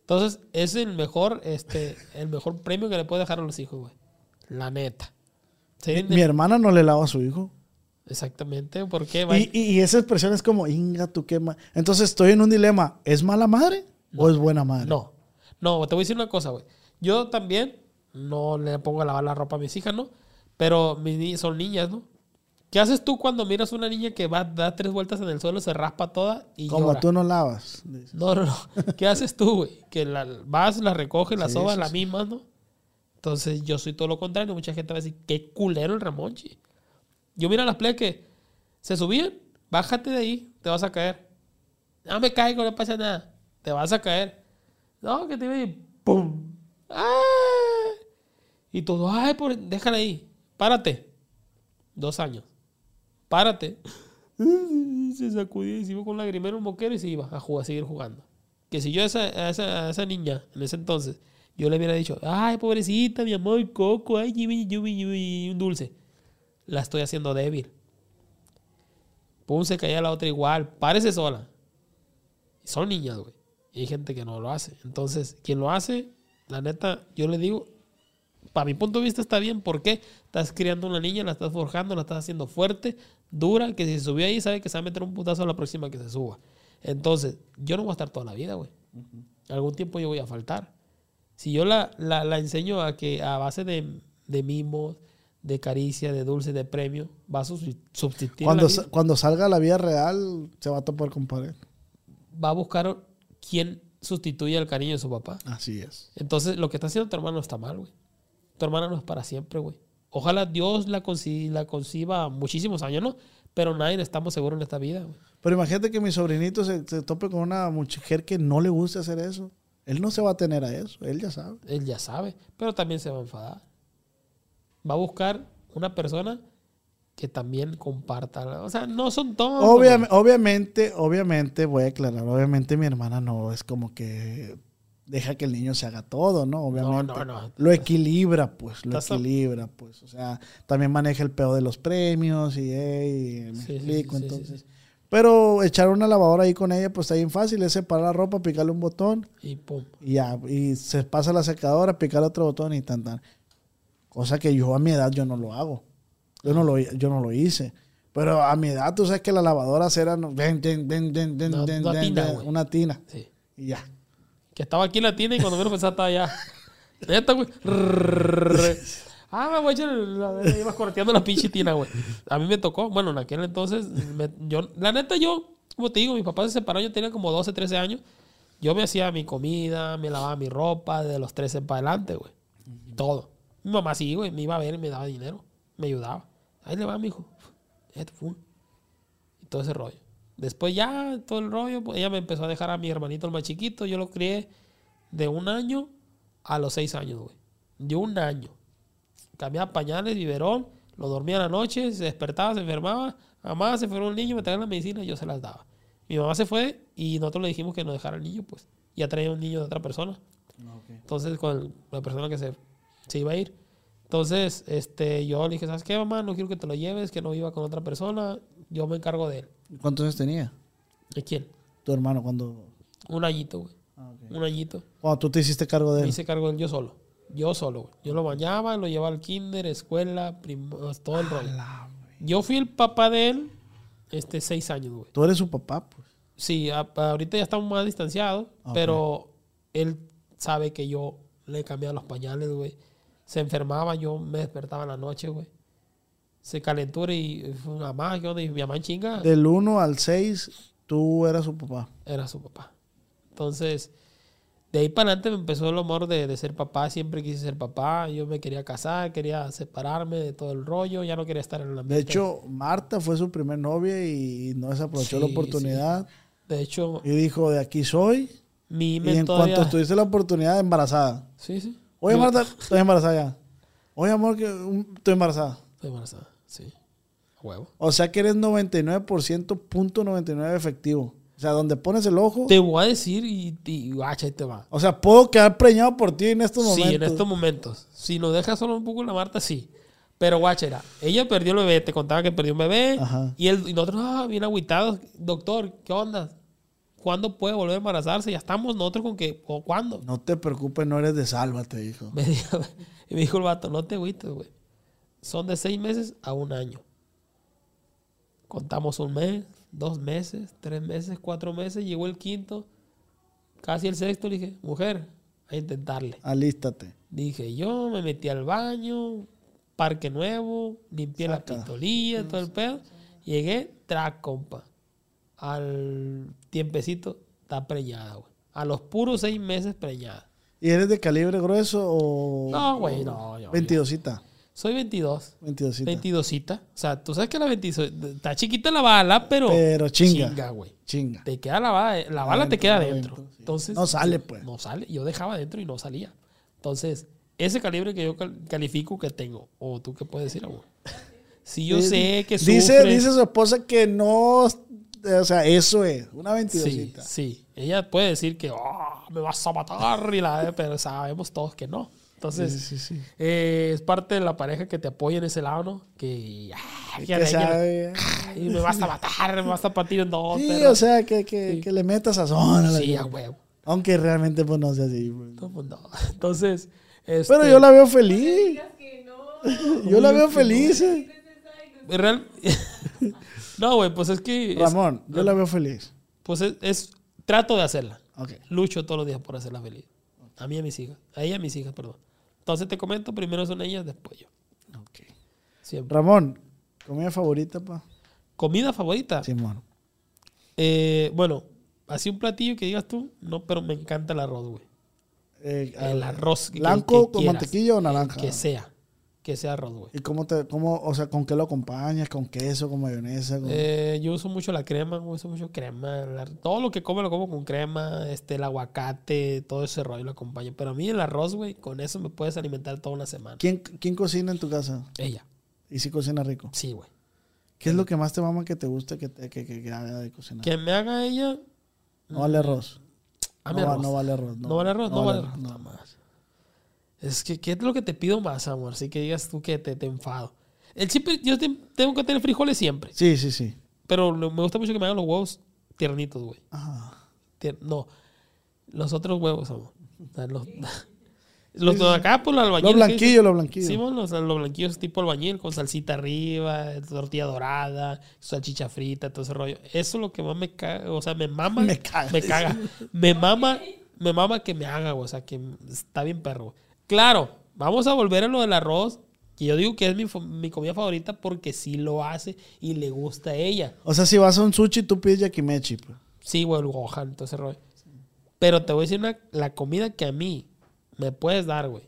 Entonces, es el mejor, este, el mejor premio que le puede dejar a los hijos, güey. La neta. Sí, Mi hermana no le lava a su hijo. Exactamente, ¿por qué? Y, y- y esa expresión es como, inga, tú qué ma-". Entonces estoy en un dilema. ¿Es mala madre o es buena madre? No, no, te voy a decir una cosa, güey. Yo también no le pongo a lavar la ropa a mis hijas, ¿no? Pero mis ni- son niñas, ¿no? ¿Qué haces tú cuando miras una niña que va, da tres vueltas en el suelo, se raspa toda y Como llora? tú no lavas. No, no, no. ¿Qué haces tú, güey? Que la, vas, la recoges, la Sí, sobas, la sí. misma, ¿no? Entonces yo soy todo lo contrario. Mucha gente va a decir, qué culero el Ramonchi. Yo mira las playas que se subían, bájate de ahí, te vas a caer. No me caigo, no pasa nada. Te vas a caer. No, que te ve y ¡pum! ¡Ah! Y todo, ay, por... déjala ahí. Párate. Dos años. Párate. Se sacudía y se iba con lagrimero un moquero y se iba a, jugar, a seguir jugando. Que si yo a esa, a esa, niña en ese entonces, yo le hubiera dicho, ay, pobrecita, mi amor, coco, ay, yubi", un dulce. La estoy haciendo débil. Pum, se caía la otra igual. Párese sola. Son niñas, güey. Y hay gente que no lo hace. Entonces, quien lo hace, la neta, yo le digo, para mi punto de vista está bien. ¿Por qué? Estás criando una niña, la estás forjando, la estás haciendo fuerte, dura, que si se subió ahí sabe que se va a meter un putazo a la próxima que se suba. Entonces, yo no voy a estar toda la vida, güey. Algún tiempo yo voy a faltar. Si yo la, la, la enseño a que a base de, de mimos, de caricia, de dulce, de premio, va a subsistir. Cuando, la cuando salga a la vida real, se va a topar con pared. va a buscar quién sustituya el cariño de su papá. Así es. Entonces, lo que está haciendo tu hermano está mal, güey. Tu hermana no es para siempre, güey. Ojalá Dios la, conci- la conciba muchísimos años, ¿no? Pero nadie estamos seguros en esta vida, güey. Pero imagínate que mi sobrinito se, se tope con una mujer que no le guste hacer eso. Él no se va a tener a eso, él ya sabe. Él ya sabe, pero también se va a enfadar. Va a buscar una persona que también comparta. O sea, no son todos. Obviam- obviamente, obviamente, voy a aclarar, obviamente mi hermana no es como que deja que el niño se haga todo, ¿no? Obviamente. no, no. Lo equilibra, pues, lo equilibra, pues. O sea, también maneja el pedo de los premios y, ey, me Sí, explico, sí, sí, entonces. Pero echar una lavadora ahí con ella, pues está bien fácil, es separar la ropa, picarle un botón Y pum. y ya, y se pasa la secadora, picar otro botón y tan tan. Cosa que yo a mi edad yo no lo hago. Yo no lo, yo no lo hice. Pero a mi edad tú sabes que las lavadoras eran den, den, den, den, den, Una- tina, una tina. Sí. Y ya. Que estaba aquí en la tienda y cuando menos pensaba estaba allá. Neta, güey. Ah, me voy a echar. La, ibas corteando la pinche tina, güey. A mí me tocó. Bueno, en aquel entonces, me- yo, la neta, yo, como te digo, mi papá se separó. Yo tenía como 12, 13 años. Yo me hacía mi comida, me lavaba mi ropa de los 13 para adelante, güey. Todo. Mi mamá sí, güey. Me iba a ver y me daba dinero. Me ayudaba. Ahí le va, mijo. Esto fue. Y todo ese rollo. Después ya, todo el rollo, pues ella me empezó a dejar a mi hermanito el más chiquito. Yo lo crié de un año a los seis años, güey. Yo un año. Cambiaba pañales, biberón, lo dormía en la noche, se despertaba, se enfermaba. Mamá, se enfermó el niño, me traían la medicina y yo se las daba. Mi mamá se fue y nosotros le dijimos que nos dejara el niño, pues. Ya traía un niño de otra persona. Entonces, con el- la persona que se, se iba a ir. Entonces, este, yo le dije, ¿sabes qué, mamá? No quiero que te lo lleves, que no viva con otra persona. Yo me encargo de él. ¿Cuántos años tenía ¿De quién? tu hermano cuando, Un añito, güey. Ah. Un añito. cuando tú te hiciste cargo de Me él? hice cargo de él yo solo. Yo solo, güey. Yo lo bañaba, lo llevaba al kinder, escuela, prim- todo el rollo. Yo fui el papá de él, este, seis años, güey. Tú eres su papá, pues. Sí, a- ahorita ya estamos más distanciados, pero él sabe que yo le cambiaba los pañales, güey. Se enfermaba, yo me despertaba en la noche, güey. Se calentura y fue una mamá, ¿qué onda? Y mi mamá en chinga Del 1 al 6, tú eras su papá. era su papá. Entonces, de ahí para adelante me empezó el amor de, de ser papá. Siempre quise ser papá. Yo me quería casar, quería separarme de todo el rollo. Ya no quería estar en el De ambiente. hecho, Marta fue su primer novia y no desaprovechó la Sí, oportunidad. de hecho, Y dijo, de aquí soy. mi Y en todavía... cuanto tuviste la oportunidad, embarazada. Sí, sí. Oye, Yo- Marta, estoy embarazada ya. Oye, amor, que um, estoy embarazada. Estoy embarazada, sí. Huevo. O sea que eres 99% punto 99 efectivo. O sea, donde pones el ojo. Te voy a decir y, y guacha, ahí te va. O sea, puedo quedar preñado por ti en estos momentos. Sí, en estos momentos. Si nos deja solo un poco la Marta, sí. Pero guacha, era, ella perdió el bebé, te contaba que perdió un bebé. Ajá. Y, él, y nosotros, ah, bien agüitados. Doctor, ¿qué onda? ¿Cuándo puede volver a embarazarse? Ya estamos nosotros con que, ¿o cuándo? No te preocupes, no eres de salva, te dijo. Me dijo, y me dijo el vato, no te agüites, güey. Son de seis meses a un año. Contamos un mes, dos meses, tres meses, cuatro meses. Llegó el quinto, casi el sexto. Le dije, mujer, a intentarle. Alístate. Dije, yo me metí al baño, parque nuevo, limpié Saca. la pistolilla, todo el pedo. Llegué, track, compa. Al tiempecito, está preñada, güey. A los puros seis meses preñada. ¿Y eres de calibre grueso o.? No, güey, no. yo- 22cita. Soy 22. 22cita. 22 O sea, tú sabes que la 22 está chiquita la bala, pero. Pero chinga. Chinga, güey. Chinga. Te queda la bala, la bala te queda adentro, adentro. sí. Entonces. No sale, pues. No sale. Yo dejaba adentro y no salía. Entonces, ese calibre que yo cal- califico que tengo. O tú qué puedes decir, amor. Si yo sé que dice, sufre. dice su esposa que no. O sea, eso es. Una 22 Sí, sí. Ella puede decir que "Ah, me vas a matar, y la, pero sabemos todos que no. Entonces, Sí, sí, sí. eh, es parte de la pareja que te apoya en ese lado, ¿no? Que, ah, que- que- sabe. y me vas a matar, me vas a partir en dos. Sí, pero- o sea, que, que, Sí. que le metas sazón a la sí, vida. a huevo. Aunque realmente, pues no sea así. pues. No, pues, no. Entonces, Pero este, yo la veo feliz. Digas que no. Yo la veo feliz. eh. real- no, güey, pues es que. es- Ramón, yo la veo feliz. pues es, es- Trato de hacerla. Ok. Lucho todos los días por hacerla feliz. A mí y a mis hijas. A ella y a mis hijas, perdón. Entonces te comento, primero son ellas, después yo. ok. Siempre. Ramón, comida favorita, pa. Comida favorita. Simón. Eh, bueno, así un platillo que digas tú, no, pero me encanta el arroz, güey. Eh, El arroz que- ¿Blanco que con quieras. mantequilla o naranja? Que sea. Que sea arroz, güey. ¿Y cómo te, cómo, o sea, con qué lo acompañas? ¿Con queso, con mayonesa? con- Eh, yo uso mucho la crema, uso mucho crema. la- todo lo que como lo como con crema, este, el aguacate, todo ese rollo lo acompaño. Pero a mí el arroz, güey, con eso me puedes alimentar toda una semana. ¿Quién, ¿Quién cocina en tu casa? Ella, Y si cocina rico. sí, güey. ¿Qué es lo que más te mama que te guste que, te- que, que- que haga de cocinar? Que me haga ella. No vale arroz. A no, va- arroz. no vale arroz. No, vale arroz, no, vale arroz. no. nada más. Es que, ¿qué es lo que te pido más, amor? Así que digas tú que te, te enfado. El siempre, yo te- tengo que tener frijoles siempre. Sí, sí, sí. Pero lo- me gusta mucho que me hagan los huevos tiernitos, güey. Ajá. Tier- no, los otros huevos, amor. Los, los de acá, pues los albañiles. Los blanquillos, los blanquillos. Sí, los, los blanquillos tipo albañil, con salsita arriba, tortilla dorada, salchicha frita, todo ese rollo. Eso es lo que más me caga, o sea, me mama. Me caga. Me caga. Me mama, me mama que me haga, güey, o sea, que está bien perro. Claro, vamos a volver a lo del arroz, que yo digo que es mi, comida favorita porque sí lo hace y le gusta a ella. O sea, si vas a un sushi, tú pides yakimechi. Pues. Sí, güey, el Gohan, todo ese rollo. Pero te voy a decir una, la comida que a mí me puedes dar, güey,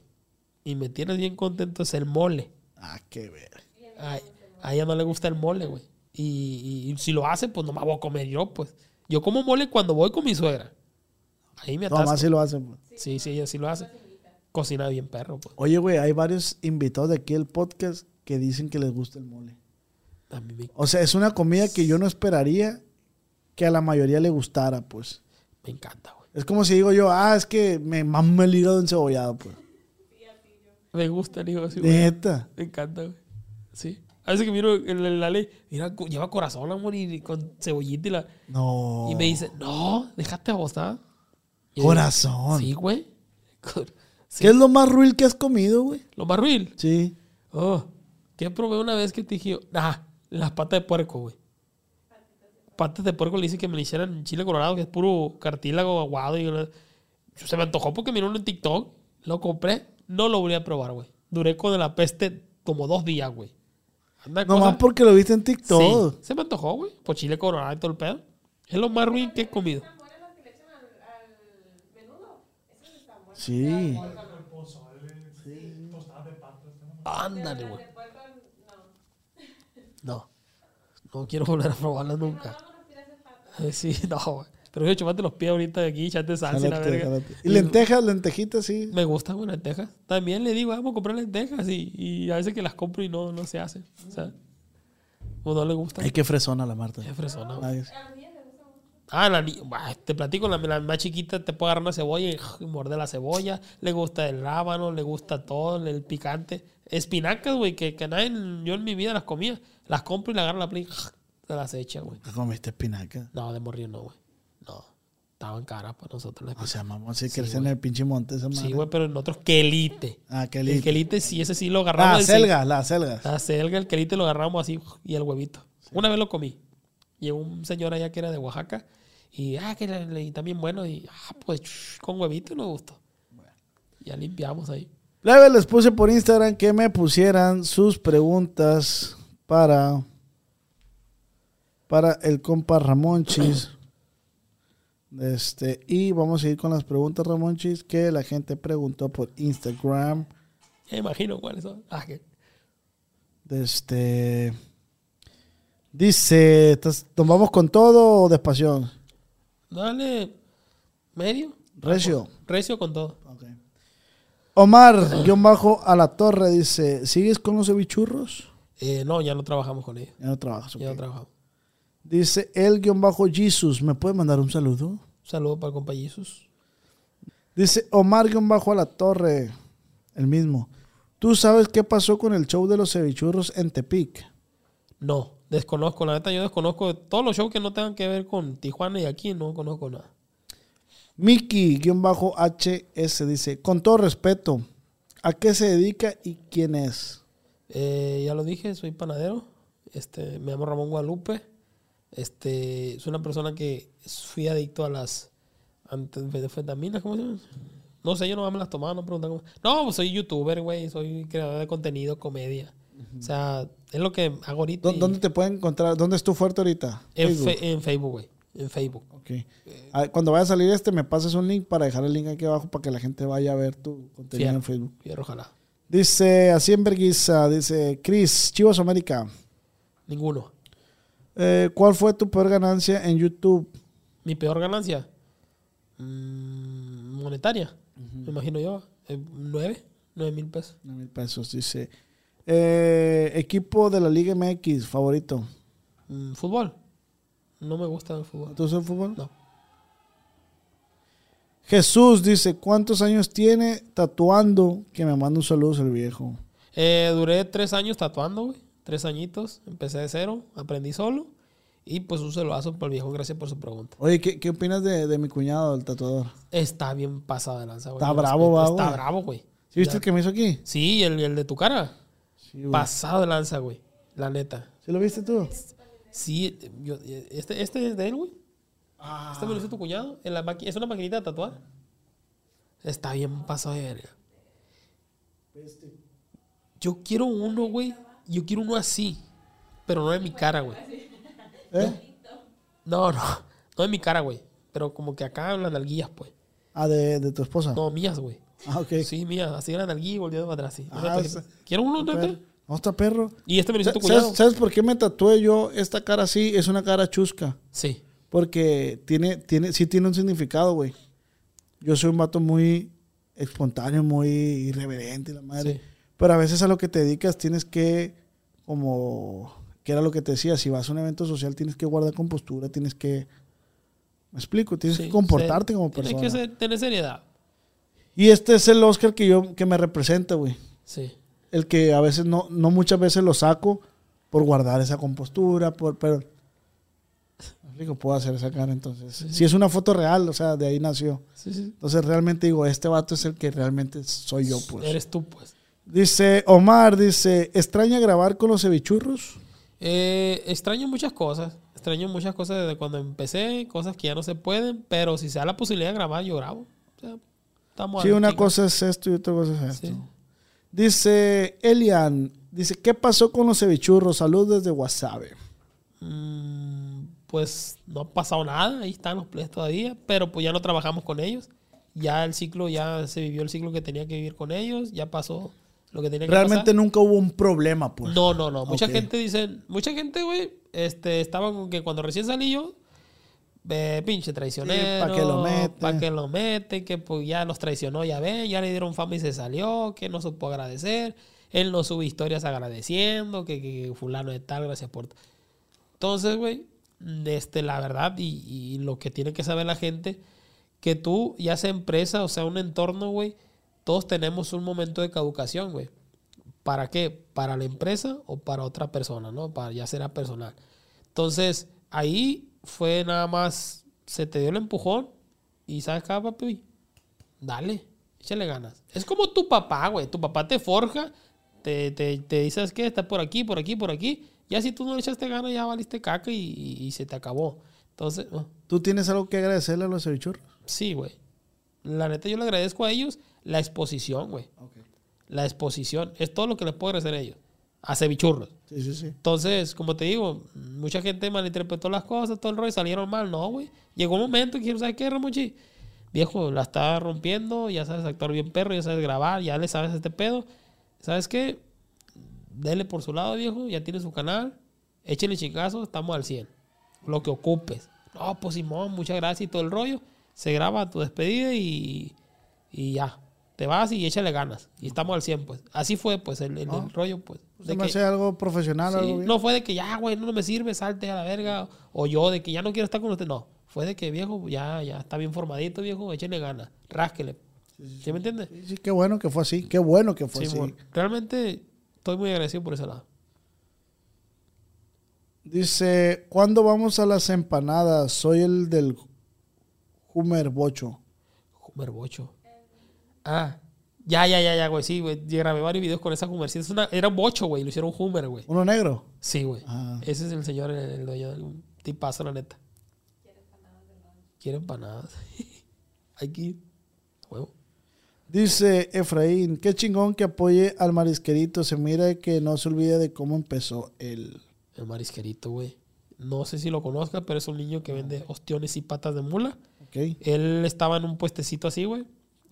y me tienes bien contento es el mole. Ah, qué ver. A, a ella no le gusta el mole, güey. Y, y- y si lo hace, pues no me voy a comer yo, pues. Yo como mole cuando voy con mi suegra. Ahí me atasco. Nomás si lo hacen. pues. Sí, sí, ella sí lo hace. Cocina bien perro, pues. Oye, güey, hay varios invitados de aquí al podcast que dicen que les gusta el mole. A mí me, O sea, es una comida que yo no esperaría que a la mayoría le gustara, pues. me encanta, güey. Es como si digo yo, ah, es que me mama el hígado encebollado, pues. Me gusta el hijo así, güey. Neta. Me encanta, güey. Sí. A veces que miro en la, ley, mira, lleva corazón, amor, y, con cebollita y la... No. Y me dice, no, déjate digo, Corazón. Sí, güey. Sí. ¿Qué es lo más ruil que has comido, güey? Lo más ruil. Sí. Oh, que probé una vez que te dije, ah, las patas de puerco, güey. Patas de puerco le hice que me lo hicieran en chile colorado, que es puro cartílago aguado. Y una- se me antojó porque miró uno en TikTok, lo compré, no lo volví a probar, güey. Duré con la peste como dos días, güey. Anda Nomás cosa- porque lo viste en TikTok. Sí, se me antojó, güey. Por chile colorado y todo el pedo. Es lo más ruin que he comido. Están buenas las que le echan al, al menudo. Buenas. Sí. Ándale, güey. No. No. Quiero volver a probarla nunca. Eh, Sí, no, güey. Pero yo chupate los pies ahorita de aquí, echate salsa y la verga. Y lentejas, lentejitas, sí. Me gustan, güey, lentejas. También le digo, vamos a comprar lentejas y, y a veces que las compro y no, no se hacen. O sea, O no le gusta. Ay, qué fresona la Marta. Es fresona, güey. Ah, la, bah, te platico, la, la más chiquita te puede agarrar una cebolla y, y morder la cebolla. Le gusta el rábano, le gusta todo, el picante. Espinacas, güey, que, que nadie, yo en mi vida las comía. Las compro y le agarro la play se las echa, güey. ¿Te comiste espinaca? No, de morir no, güey. No. Estaban caras para nosotros las O sea, espinacas. mamá, si Sí, creció en el pinche monte esa madre. Sí, güey, pero en otros quelite. Ah, qué El quelite sí, ese sí lo agarramos. La selga, la selga. La selga, el quelite lo agarramos así y el huevito. Una vez lo comí. Llegó un señor allá que era de Oaxaca y, ah, que le, le- y también bueno. Y, ah, pues con huevito nos gustó. Ya limpiamos ahí. Plebe, les puse por Instagram que me pusieran sus preguntas para, para el compa Ramonchis. Este, y vamos a ir con las preguntas, Ramonchis, que la gente preguntó por Instagram. Ya me imagino cuáles son. Ah, que- Este, dice, ¿estás- ¿tomamos con todo o despacio? Dale medio. Recio. Recio con todo. Omar, guion bajo a la torre, dice, ¿sigues con los cevichurros? Eh, no, ya no trabajamos con ellos. Ya no trabajas. Ya no trabajamos. Dice el guion bajo Jesus, ¿me puede mandar un saludo? Un saludo para el compa Jesus. Dice Omar guion bajo a la torre, el mismo. ¿Tú sabes qué pasó con el show de los cevichurros en Tepic? No, desconozco. La neta, yo desconozco todos los shows que no tengan que ver con Tijuana y aquí. No conozco nada. Mickey guion bajo HS dice, con todo respeto, ¿a qué se dedica y quién es? Eh, ya lo dije, soy panadero. Este, me llamo Ramón Guadalupe. Este, soy una persona que fui adicto a las anfetaminas, ¿cómo se llama? No sé, yo no me las tomaba, no preguntan cómo. No, pues soy youtuber, güey, soy creador de contenido, comedia. O sea, es lo que hago ahorita. ¿Dó- y- ¿Dónde te pueden encontrar? ¿Dónde es tu fuerte ahorita? en, Facebook. fe- en Facebook, güey. En Facebook. Ok. Ah, Cuando vaya a salir este, me pases un link para dejar el link aquí abajo para que la gente vaya a ver tu contenido Fierro. en Facebook. Fierro, ojalá. Dice, así en vergüenza, dice Chris, Chivas América. Ninguno. Eh, ¿Cuál fue tu peor ganancia en YouTube? Mi peor ganancia. mm, monetaria. Me imagino yo. eh, nueve. Nueve mil pesos. Nueve mil pesos, dice. Eh, equipo de la Liga MX, favorito. Mm, fútbol. No me gusta el fútbol. ¿Tú el fútbol? No. Jesús dice, ¿cuántos años tiene tatuando? Que me manda un saludo el viejo. Eh, duré tres años tatuando, güey. Tres añitos. Empecé de cero. Aprendí solo. Y pues un saludazo para el viejo. Gracias por su pregunta. Oye, ¿qué, qué opinas de, de mi cuñado, el tatuador? Está bien pasada de lanza, güey. Está bravo, va, Está bravo, güey. ¿Sí viste el que me hizo aquí? Sí, el, el de tu cara. Sí, güey. Pasado de lanza, güey. La neta. ¿Sí lo viste tú? Sí, yo, este, este es de él, güey. Este me lo hizo tu cuñado. En la maqui- es una maquinita de tatuar. Está bien pasado de verga. Yo quiero uno, güey. Yo quiero uno así. Pero no en mi cara, güey. ¿Eh? No, no. No en mi cara, güey. Pero como que acá en las nalguillas, pues. Ah, de, de tu esposa. No, mías, güey. Ah, ok. Sí, mías. Así en la nalguilla y volviendo para atrás. Sí. Ah, está- Quiero uno, perro. No, está perro. Y este me hizo tu ¿Sabes, sabes por qué me tatué yo esta cara así? Es una cara chusca. Sí. Porque tiene, tiene, sí tiene un significado, güey. Yo soy un vato muy espontáneo, muy irreverente, la madre. Sí. Pero a veces a lo que te dedicas tienes que, como, que era lo que te decía, si vas a un evento social tienes que guardar compostura, tienes que, me explico, tienes sí. que comportarte Se- como persona. Tienes que ser- tener seriedad. Y este es el Oscar que yo, que me representa, güey. Sí. El que a veces no, no muchas veces lo saco por guardar esa compostura, por, pero, explico, puedo hacer esa cara entonces. Si es una foto real, o sea, de ahí nació. Sí, sí. Entonces realmente digo, este vato es el que realmente soy yo, pues. Eres tú, pues. Dice Omar, dice, ¿extraña grabar con los cevichurros? Eh, extraño muchas cosas. Extraño muchas cosas desde cuando empecé, cosas que ya no se pueden, pero si se da la posibilidad de grabar, yo grabo. O sea, estamos Sí, una cosa es esto y otra cosa es esto. Sí. Dice Elian, dice, ¿qué pasó con los cevichurros? Salud desde Wasabe. Mm, pues no ha pasado nada, ahí están los plays todavía, pero pues ya no trabajamos con ellos. Ya el ciclo, ya se vivió el ciclo que tenía que vivir con ellos, ya pasó lo que tenía que Realmente pasar. nunca hubo un problema, pues. No, no, no. Mucha gente dice, mucha gente, güey, este, estaba con que cuando recién salí yo, eh, pinche traicionero. pa' que lo mete. Para que lo mete, que pues ya los traicionó, ya ven, ya le dieron fama y se salió, que no supo agradecer, Él no sube historias agradeciendo, que, que fulano de tal, gracias por... Entonces, güey, este, la verdad y, y lo que tiene que saber la gente, que tú, ya sea empresa o sea un entorno, güey, todos tenemos un momento de caducación, güey. ¿Para qué? ¿Para la empresa o para otra persona, no? Para ya será personal. Entonces, ahí fue nada más, se te dio el empujón y ¿sabes qué, papi? Dale, échale ganas. Es como tu papá, güey. Tu papá te forja, te, te, te dice, ¿sabes qué? Está por aquí, por aquí, por aquí. Ya si tú no le echaste ganas, ya valiste caca y, y- y se te acabó. Entonces, oh, ¿Tú tienes algo que agradecerle a los cevichurros? sí, güey. La neta, yo le agradezco a ellos la exposición, güey. La exposición. Es todo lo que les puedo agradecer a ellos. A cevichurros. Sí, sí, sí. Entonces, como te digo, mucha gente malinterpretó las cosas, todo el rollo, salieron mal. No, güey. Llegó un momento que dijeron, ¿sabes qué, Ramonchi? Viejo, la está rompiendo, ya sabes actuar bien perro, ya sabes grabar, ya le sabes este pedo. ¿Sabes qué? Dele por su lado, viejo, ya tiene su canal. Échale chingazo, estamos al 100. Lo que ocupes. No, pues Simón, muchas gracias y todo el rollo. Se graba tu despedida y, y ya. Te vas y échale ganas. Y estamos al 100, pues. Así fue, pues, el, el- el rollo, pues. ¿Se de me que- hace algo profesional? Sí, algo bien? no fue de que ya, güey, no me sirve, salte a la verga. O yo de que ya no quiero estar con usted. No. Fue de que, viejo, ya, ya está bien formadito, viejo, échele ganas. Rásquele. ¿Sí, me entiendes? Sí, sí, qué bueno que fue así. Qué bueno que fue Sí, así. bueno. Realmente estoy muy agradecido por ese lado. Dice, ¿cuándo vamos a las empanadas? Soy el del Humer Bocho. Humer Bocho. Ah, ya, ya, ya, ya, güey. Sí, güey. Grabé varios videos con esa Humer. Sí, es una, era un bocho, güey. Lo hicieron Humer, güey. ¿Uno negro? Sí, güey. Ah. Ese es el señor, el, dueño del tipazo, la neta. Quiere empanadas. Hay que ir. Huevo. Dice Efraín, qué chingón que apoye al marisquerito. Se mira que no se olvide de cómo empezó él. El marisquerito, güey. No sé si lo conozca, pero es un niño que vende ostiones y patas de mula. ¿Ok? Él estaba en un puestecito así, güey.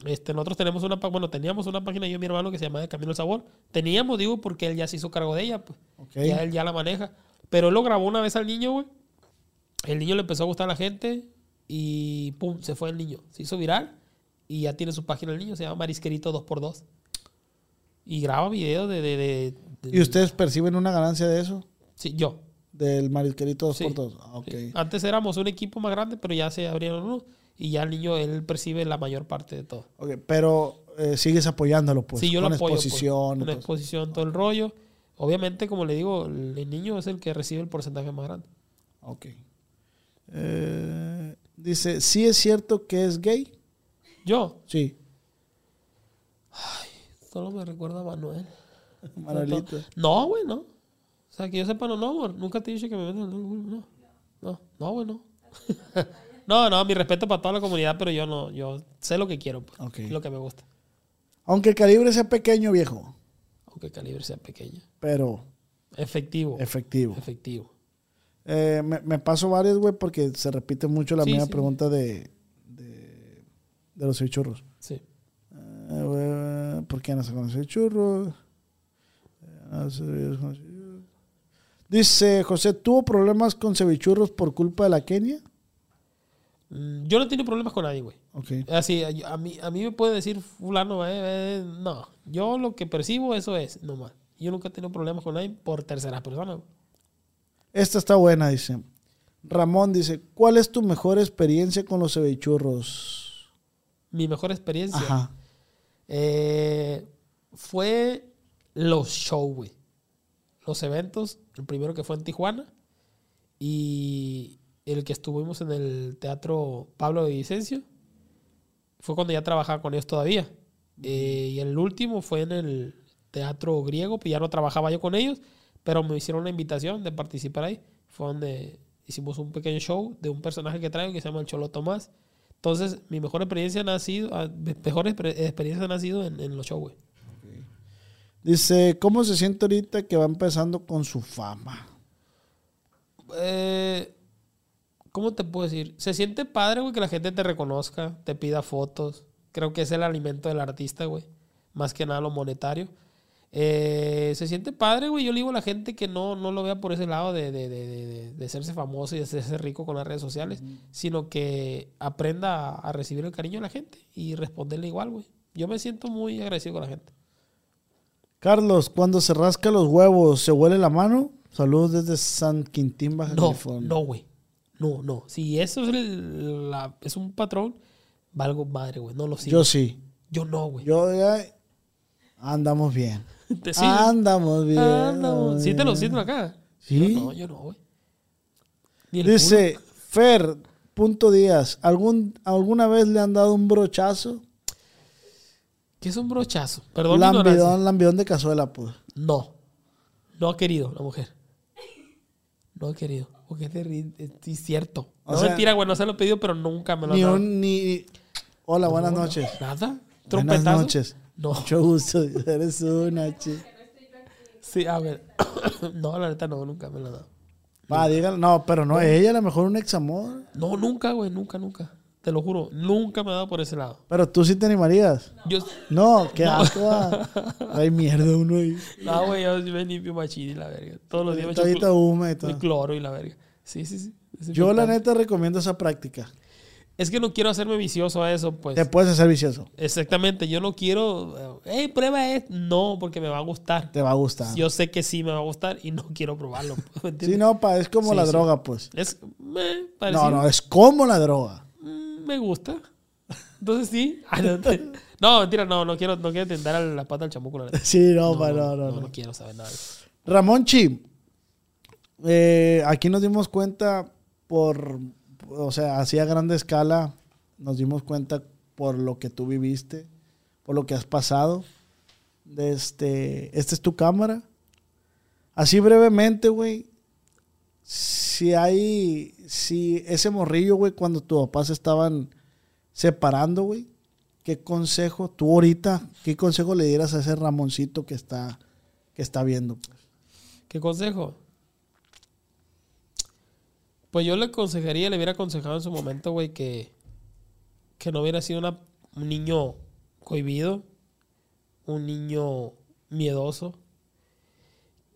Este, nosotros tenemos una, bueno, teníamos una página yo y mi hermano que se llama El Camino al Sabor. Teníamos, digo, porque él ya se hizo cargo de ella, pues. Ok. Ya él ya la maneja. Pero él lo grabó una vez al niño, güey. El niño le empezó a gustar a la gente y pum, se fue el niño. Se hizo viral y ya tiene su página el niño, se llama Marisquerito 2x2. Y graba videos de, de, de- de- ¿Y ustedes perciben una ganancia de eso? Sí, yo. Del marisquerito 2 Sí. por 2 Ah, ok. Sí. Antes éramos un equipo más grande, pero ya se abrieron uno y ya el niño él percibe la mayor parte de todo. Ok, pero eh, sigues apoyándolo, pues. sí, yo con lo apoyo. pues, exposición. con eso. exposición, todo el rollo. Obviamente, como le digo, el, el niño es el que recibe el porcentaje más grande. Ok. Eh, dice, ¿sí es cierto que es gay? Yo, Sí. solo me recuerda a Manuel. Manuelito. No, güey, no. O sea, que yo sepa, no, no, amor. Nunca te he dicho que me metas en No, no, no, güey, no. no, no, mi respeto para toda la comunidad, pero yo no, yo sé lo que quiero, pues, Ok. lo que me gusta. Aunque el calibre sea pequeño, viejo, Aunque el calibre sea pequeño. pero Efectivo. efectivo. Efectivo. Eh, me, me paso varios, güey, porque se repite mucho la Sí, misma sí. pregunta de, de, de los cevichurros. Sí. Eh, güey, ¿Por qué no se conoce churros? Dice José, ¿tuvo problemas con cevichurros por culpa de la Kenia? Mm, Yo no tengo problemas con nadie, güey. Ok. Así, a, a mí, a mí me puede decir fulano, eh, eh, no. Yo lo que percibo, eso es, nomás. Yo nunca he tenido problemas con nadie por terceras personas. Esta está buena, dice. Ramón dice, ¿cuál es tu mejor experiencia con los cevichurros? Mi mejor experiencia Ajá. eh, fue los shows, güey. Los eventos. El primero que fue en Tijuana. Y el que estuvimos en el teatro Pablo de Vicencio. Fue cuando ya trabajaba con ellos todavía. Eh, y el último fue en el teatro griego, pues ya no trabajaba yo con ellos, pero me hicieron una invitación de participar ahí. Fue donde hicimos un pequeño show de un personaje que traigo que se llama el Cholo Tomás. Entonces, mi mejor experiencia ha sido, ah, mejores experiencias han sido en, en los shows. Dice, ¿cómo se siente ahorita que va empezando con su fama? Eh, ¿Cómo te puedo decir? Se siente padre, güey, que la gente te reconozca, te pida fotos. Creo que es el alimento del artista, güey. Más que nada lo monetario. Eh, se siente padre, güey. Yo le digo a la gente que no, no lo vea por ese lado de, de, de, de, de- de hacerse famoso y de hacerse rico con las redes sociales, sino que aprenda a, a recibir el cariño de la gente y responderle igual, güey. Yo me siento muy agradecido con la gente. Carlos, cuando se rasca los huevos, ¿se huele la mano? Saludos desde San Quintín, Baja No, California. no, güey. No, no. Si eso es, el- la- es un patrón, valgo madre, güey. No lo sigo. Yo sí. Yo no, güey. Yo ya andamos bien. Sí, Andamos bien. Andamos Sí te lo siento acá. Sí. Yo no, yo no, güey. Dice Fer, punto Díaz, ¿algún, ¿alguna vez le han dado un brochazo? culo. ¿Qué es un brochazo? Perdón. Lambidón, lambidón de cazuela, pues. No. No ha querido la mujer. No ha querido. Porque. Es cierto. O no sea- mentira, güey. No se lo he pedido, pero nunca me lo han Ni dado. un, ni... Hola, buenas No, noches. Nada. Buenas Trompetazo. noches. No. Mucho gusto. Eres una chi- Sí, a ver. no, la neta no, nunca me lo han dado. Va, dígale. No, pero no, ella a lo mejor un ex amor. No, nunca, güey. Nunca, nunca. Te lo juro. Nunca me ha dado por ese lado. Pero tú sí te animarías. Yo. No, qué asco. va. Hay mierda uno ahí. No, güey. Yo me limpio machín y la verga. Todos los días me echo húmeda y el todo. cloro y la verga. Sí, sí, sí. Ese Yo la neta recomiendo esa práctica. Es que no quiero hacerme vicioso a eso, pues. Te puedes hacer vicioso. Exactamente. Yo no quiero. Eh, prueba esto. No, porque me va a gustar. Te va a gustar. Yo sé que sí me va a gustar y no quiero probarlo. pues, ¿me Sí, no, pa, es como Sí, la sí. droga, pues. Es. No, no, es como la droga. Me gusta. Entonces sí. Ah, no, mentira, no, no quiero, no quiero tender a la pata al chamuco. La. Sí, no, No, pa, no, no, no, no, no. quiero saber nada. de eso. Ramón Chi, eh, aquí nos dimos cuenta por, o sea, así a grande escala, nos dimos cuenta por lo que tú viviste, por lo que has pasado. Este, esta es tu cámara. Así brevemente, güey, si hay, si ese morrillo, güey, cuando tus papás estaban separando, güey, ¿qué consejo, tú ahorita, qué consejo le dieras a ese Ramoncito que está, que está viendo? pues? ¿Qué consejo? Pues yo le aconsejaría, le hubiera aconsejado en su momento, güey, que, que no hubiera sido un niño cohibido, un niño miedoso,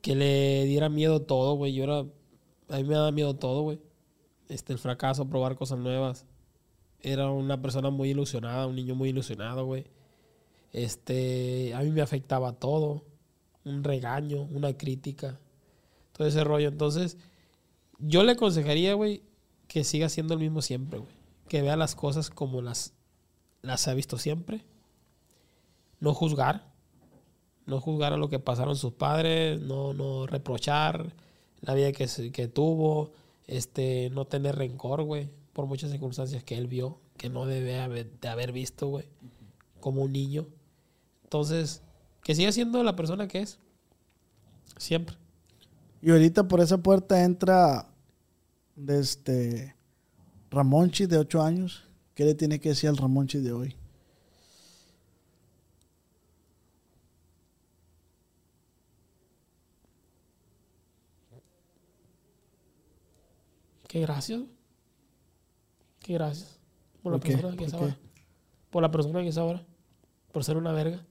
que le diera miedo todo, güey. Yo era, a mí me daba miedo todo, güey. Este, el fracaso, probar cosas nuevas. Era una persona muy ilusionada, un niño muy ilusionado, güey. Este, a mí me afectaba todo. Un regaño, una crítica, todo ese rollo. Entonces, yo le aconsejaría, güey, que siga siendo el mismo siempre, güey. Que vea las cosas como las, las ha visto siempre. No juzgar. No juzgar a lo que pasaron sus padres. No, no reprochar la vida que, que tuvo. Este, no tener rencor, güey. Por muchas circunstancias que él vio. Que no debe haber, de haber visto, güey. Como un niño. Entonces, que siga siendo la persona que es. Siempre. Y ahorita por esa puerta entra de este Ramonchi de 8 años. ¿Qué le tiene que decir al Ramonchi de hoy? Qué gracias. Qué gracias. Por la ¿Por qué? persona que es ahora. Por la persona que es ahora. Por ser una verga.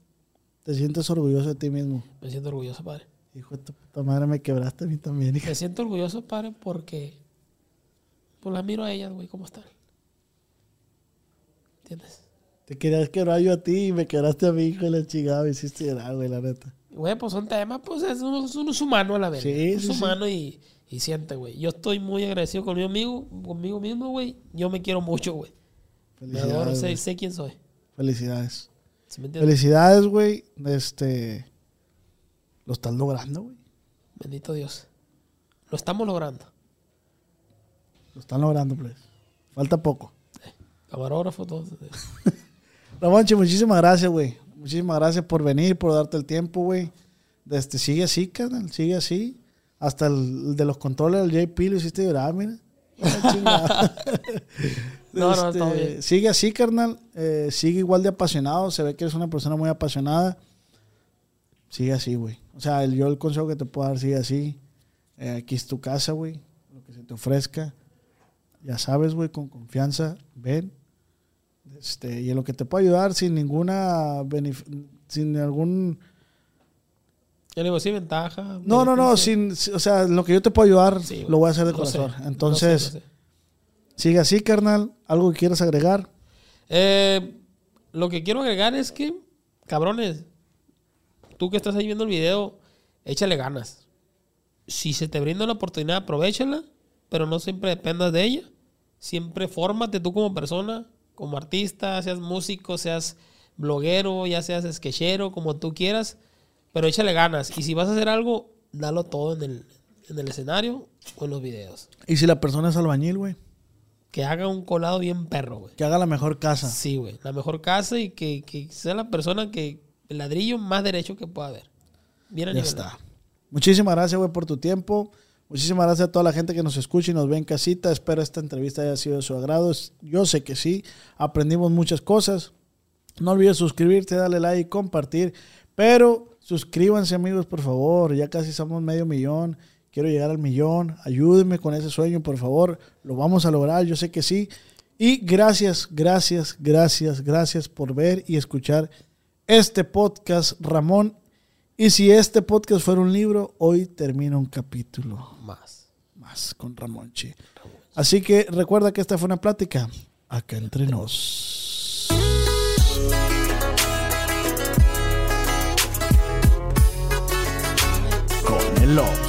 ¿Te sientes orgulloso de ti mismo? Me siento orgulloso, padre. Hijo de tu puta madre, me quebraste a mí también. hija. Me siento orgulloso, padre, porque. Pues la miro a ellas, güey, cómo están. ¿Entiendes? Te querías quebrar yo a ti y me quebraste a mi hijo y la chingada me hiciste llorar, güey, la neta. Güey, pues son temas, pues es uno, es humano a la vez. Sí, es sí, sí. humano y, y siente, güey. Yo estoy muy agradecido conmigo, amigo, conmigo mismo, güey. Yo me quiero mucho, güey. Me adoro, sé, quién soy. Felicidades. ¿Sí me entiendes? Felicidades, güey. Este. Lo estás logrando, güey. Bendito Dios. Lo estamos logrando. Lo están logrando, pues. Falta poco. Camarógrafo, todo. Ramonchi, muchísimas gracias, güey. Muchísimas gracias por venir, por darte el tiempo, güey. Este, sigue así, canal, sigue así. Hasta el, de los controles del JP lo hiciste llorar, mira. No, no, Este, bien. Sigue así, carnal. Eh, sigue igual de apasionado. Se ve que eres una persona muy apasionada. Sigue así, güey. O sea, el- yo el consejo que te puedo dar, sigue así. Eh, aquí es tu casa, güey. Lo que se te ofrezca. Ya sabes, güey, con confianza. Ven. Este, y en lo que te puedo ayudar sin ninguna sin algún Yo le digo, sí, ventaja. no no no sin o sea lo que yo te puedo ayudar Sí, lo voy a hacer de sé, corazón lo entonces sé, lo sé. sigue así carnal algo que quieras agregar Eh, lo que quiero agregar es que, cabrones, tú que estás ahí viendo el video, échale ganas. Si se te brinda la oportunidad, aprovechala, pero no siempre dependas de ella. Siempre fórmate tú como persona, como artista, seas músico, seas bloguero, ya seas sketchero, como tú quieras, pero échale ganas. Y si vas a hacer algo, dalo todo en el, en el escenario o en los videos. Y si la persona es albañil, güey, Que haga un colado bien perro, güey. que haga la mejor casa. Sí, güey. La mejor casa y que, que sea la persona que el ladrillo más derecho que pueda haber. Bien Ya está. Muchísimas gracias, güey, por tu tiempo. Muchísimas gracias a toda la gente que nos escucha y nos ve en casita. Espero esta entrevista haya sido de su agrado. Yo sé que sí. Aprendimos muchas cosas. No olvides suscribirte, darle like y compartir. Pero suscríbanse, amigos, por favor. Ya casi somos medio millón. Quiero llegar al millón. Ayúdenme con ese sueño, por favor. Lo vamos a lograr. Yo sé que sí. Y gracias, gracias, gracias, gracias por ver y escuchar este podcast, Ramón. Y si este podcast fuera un libro, hoy termina un capítulo Más. más con Ramón Chi. Así que recuerda que esta fue una plática acá entre nos. Con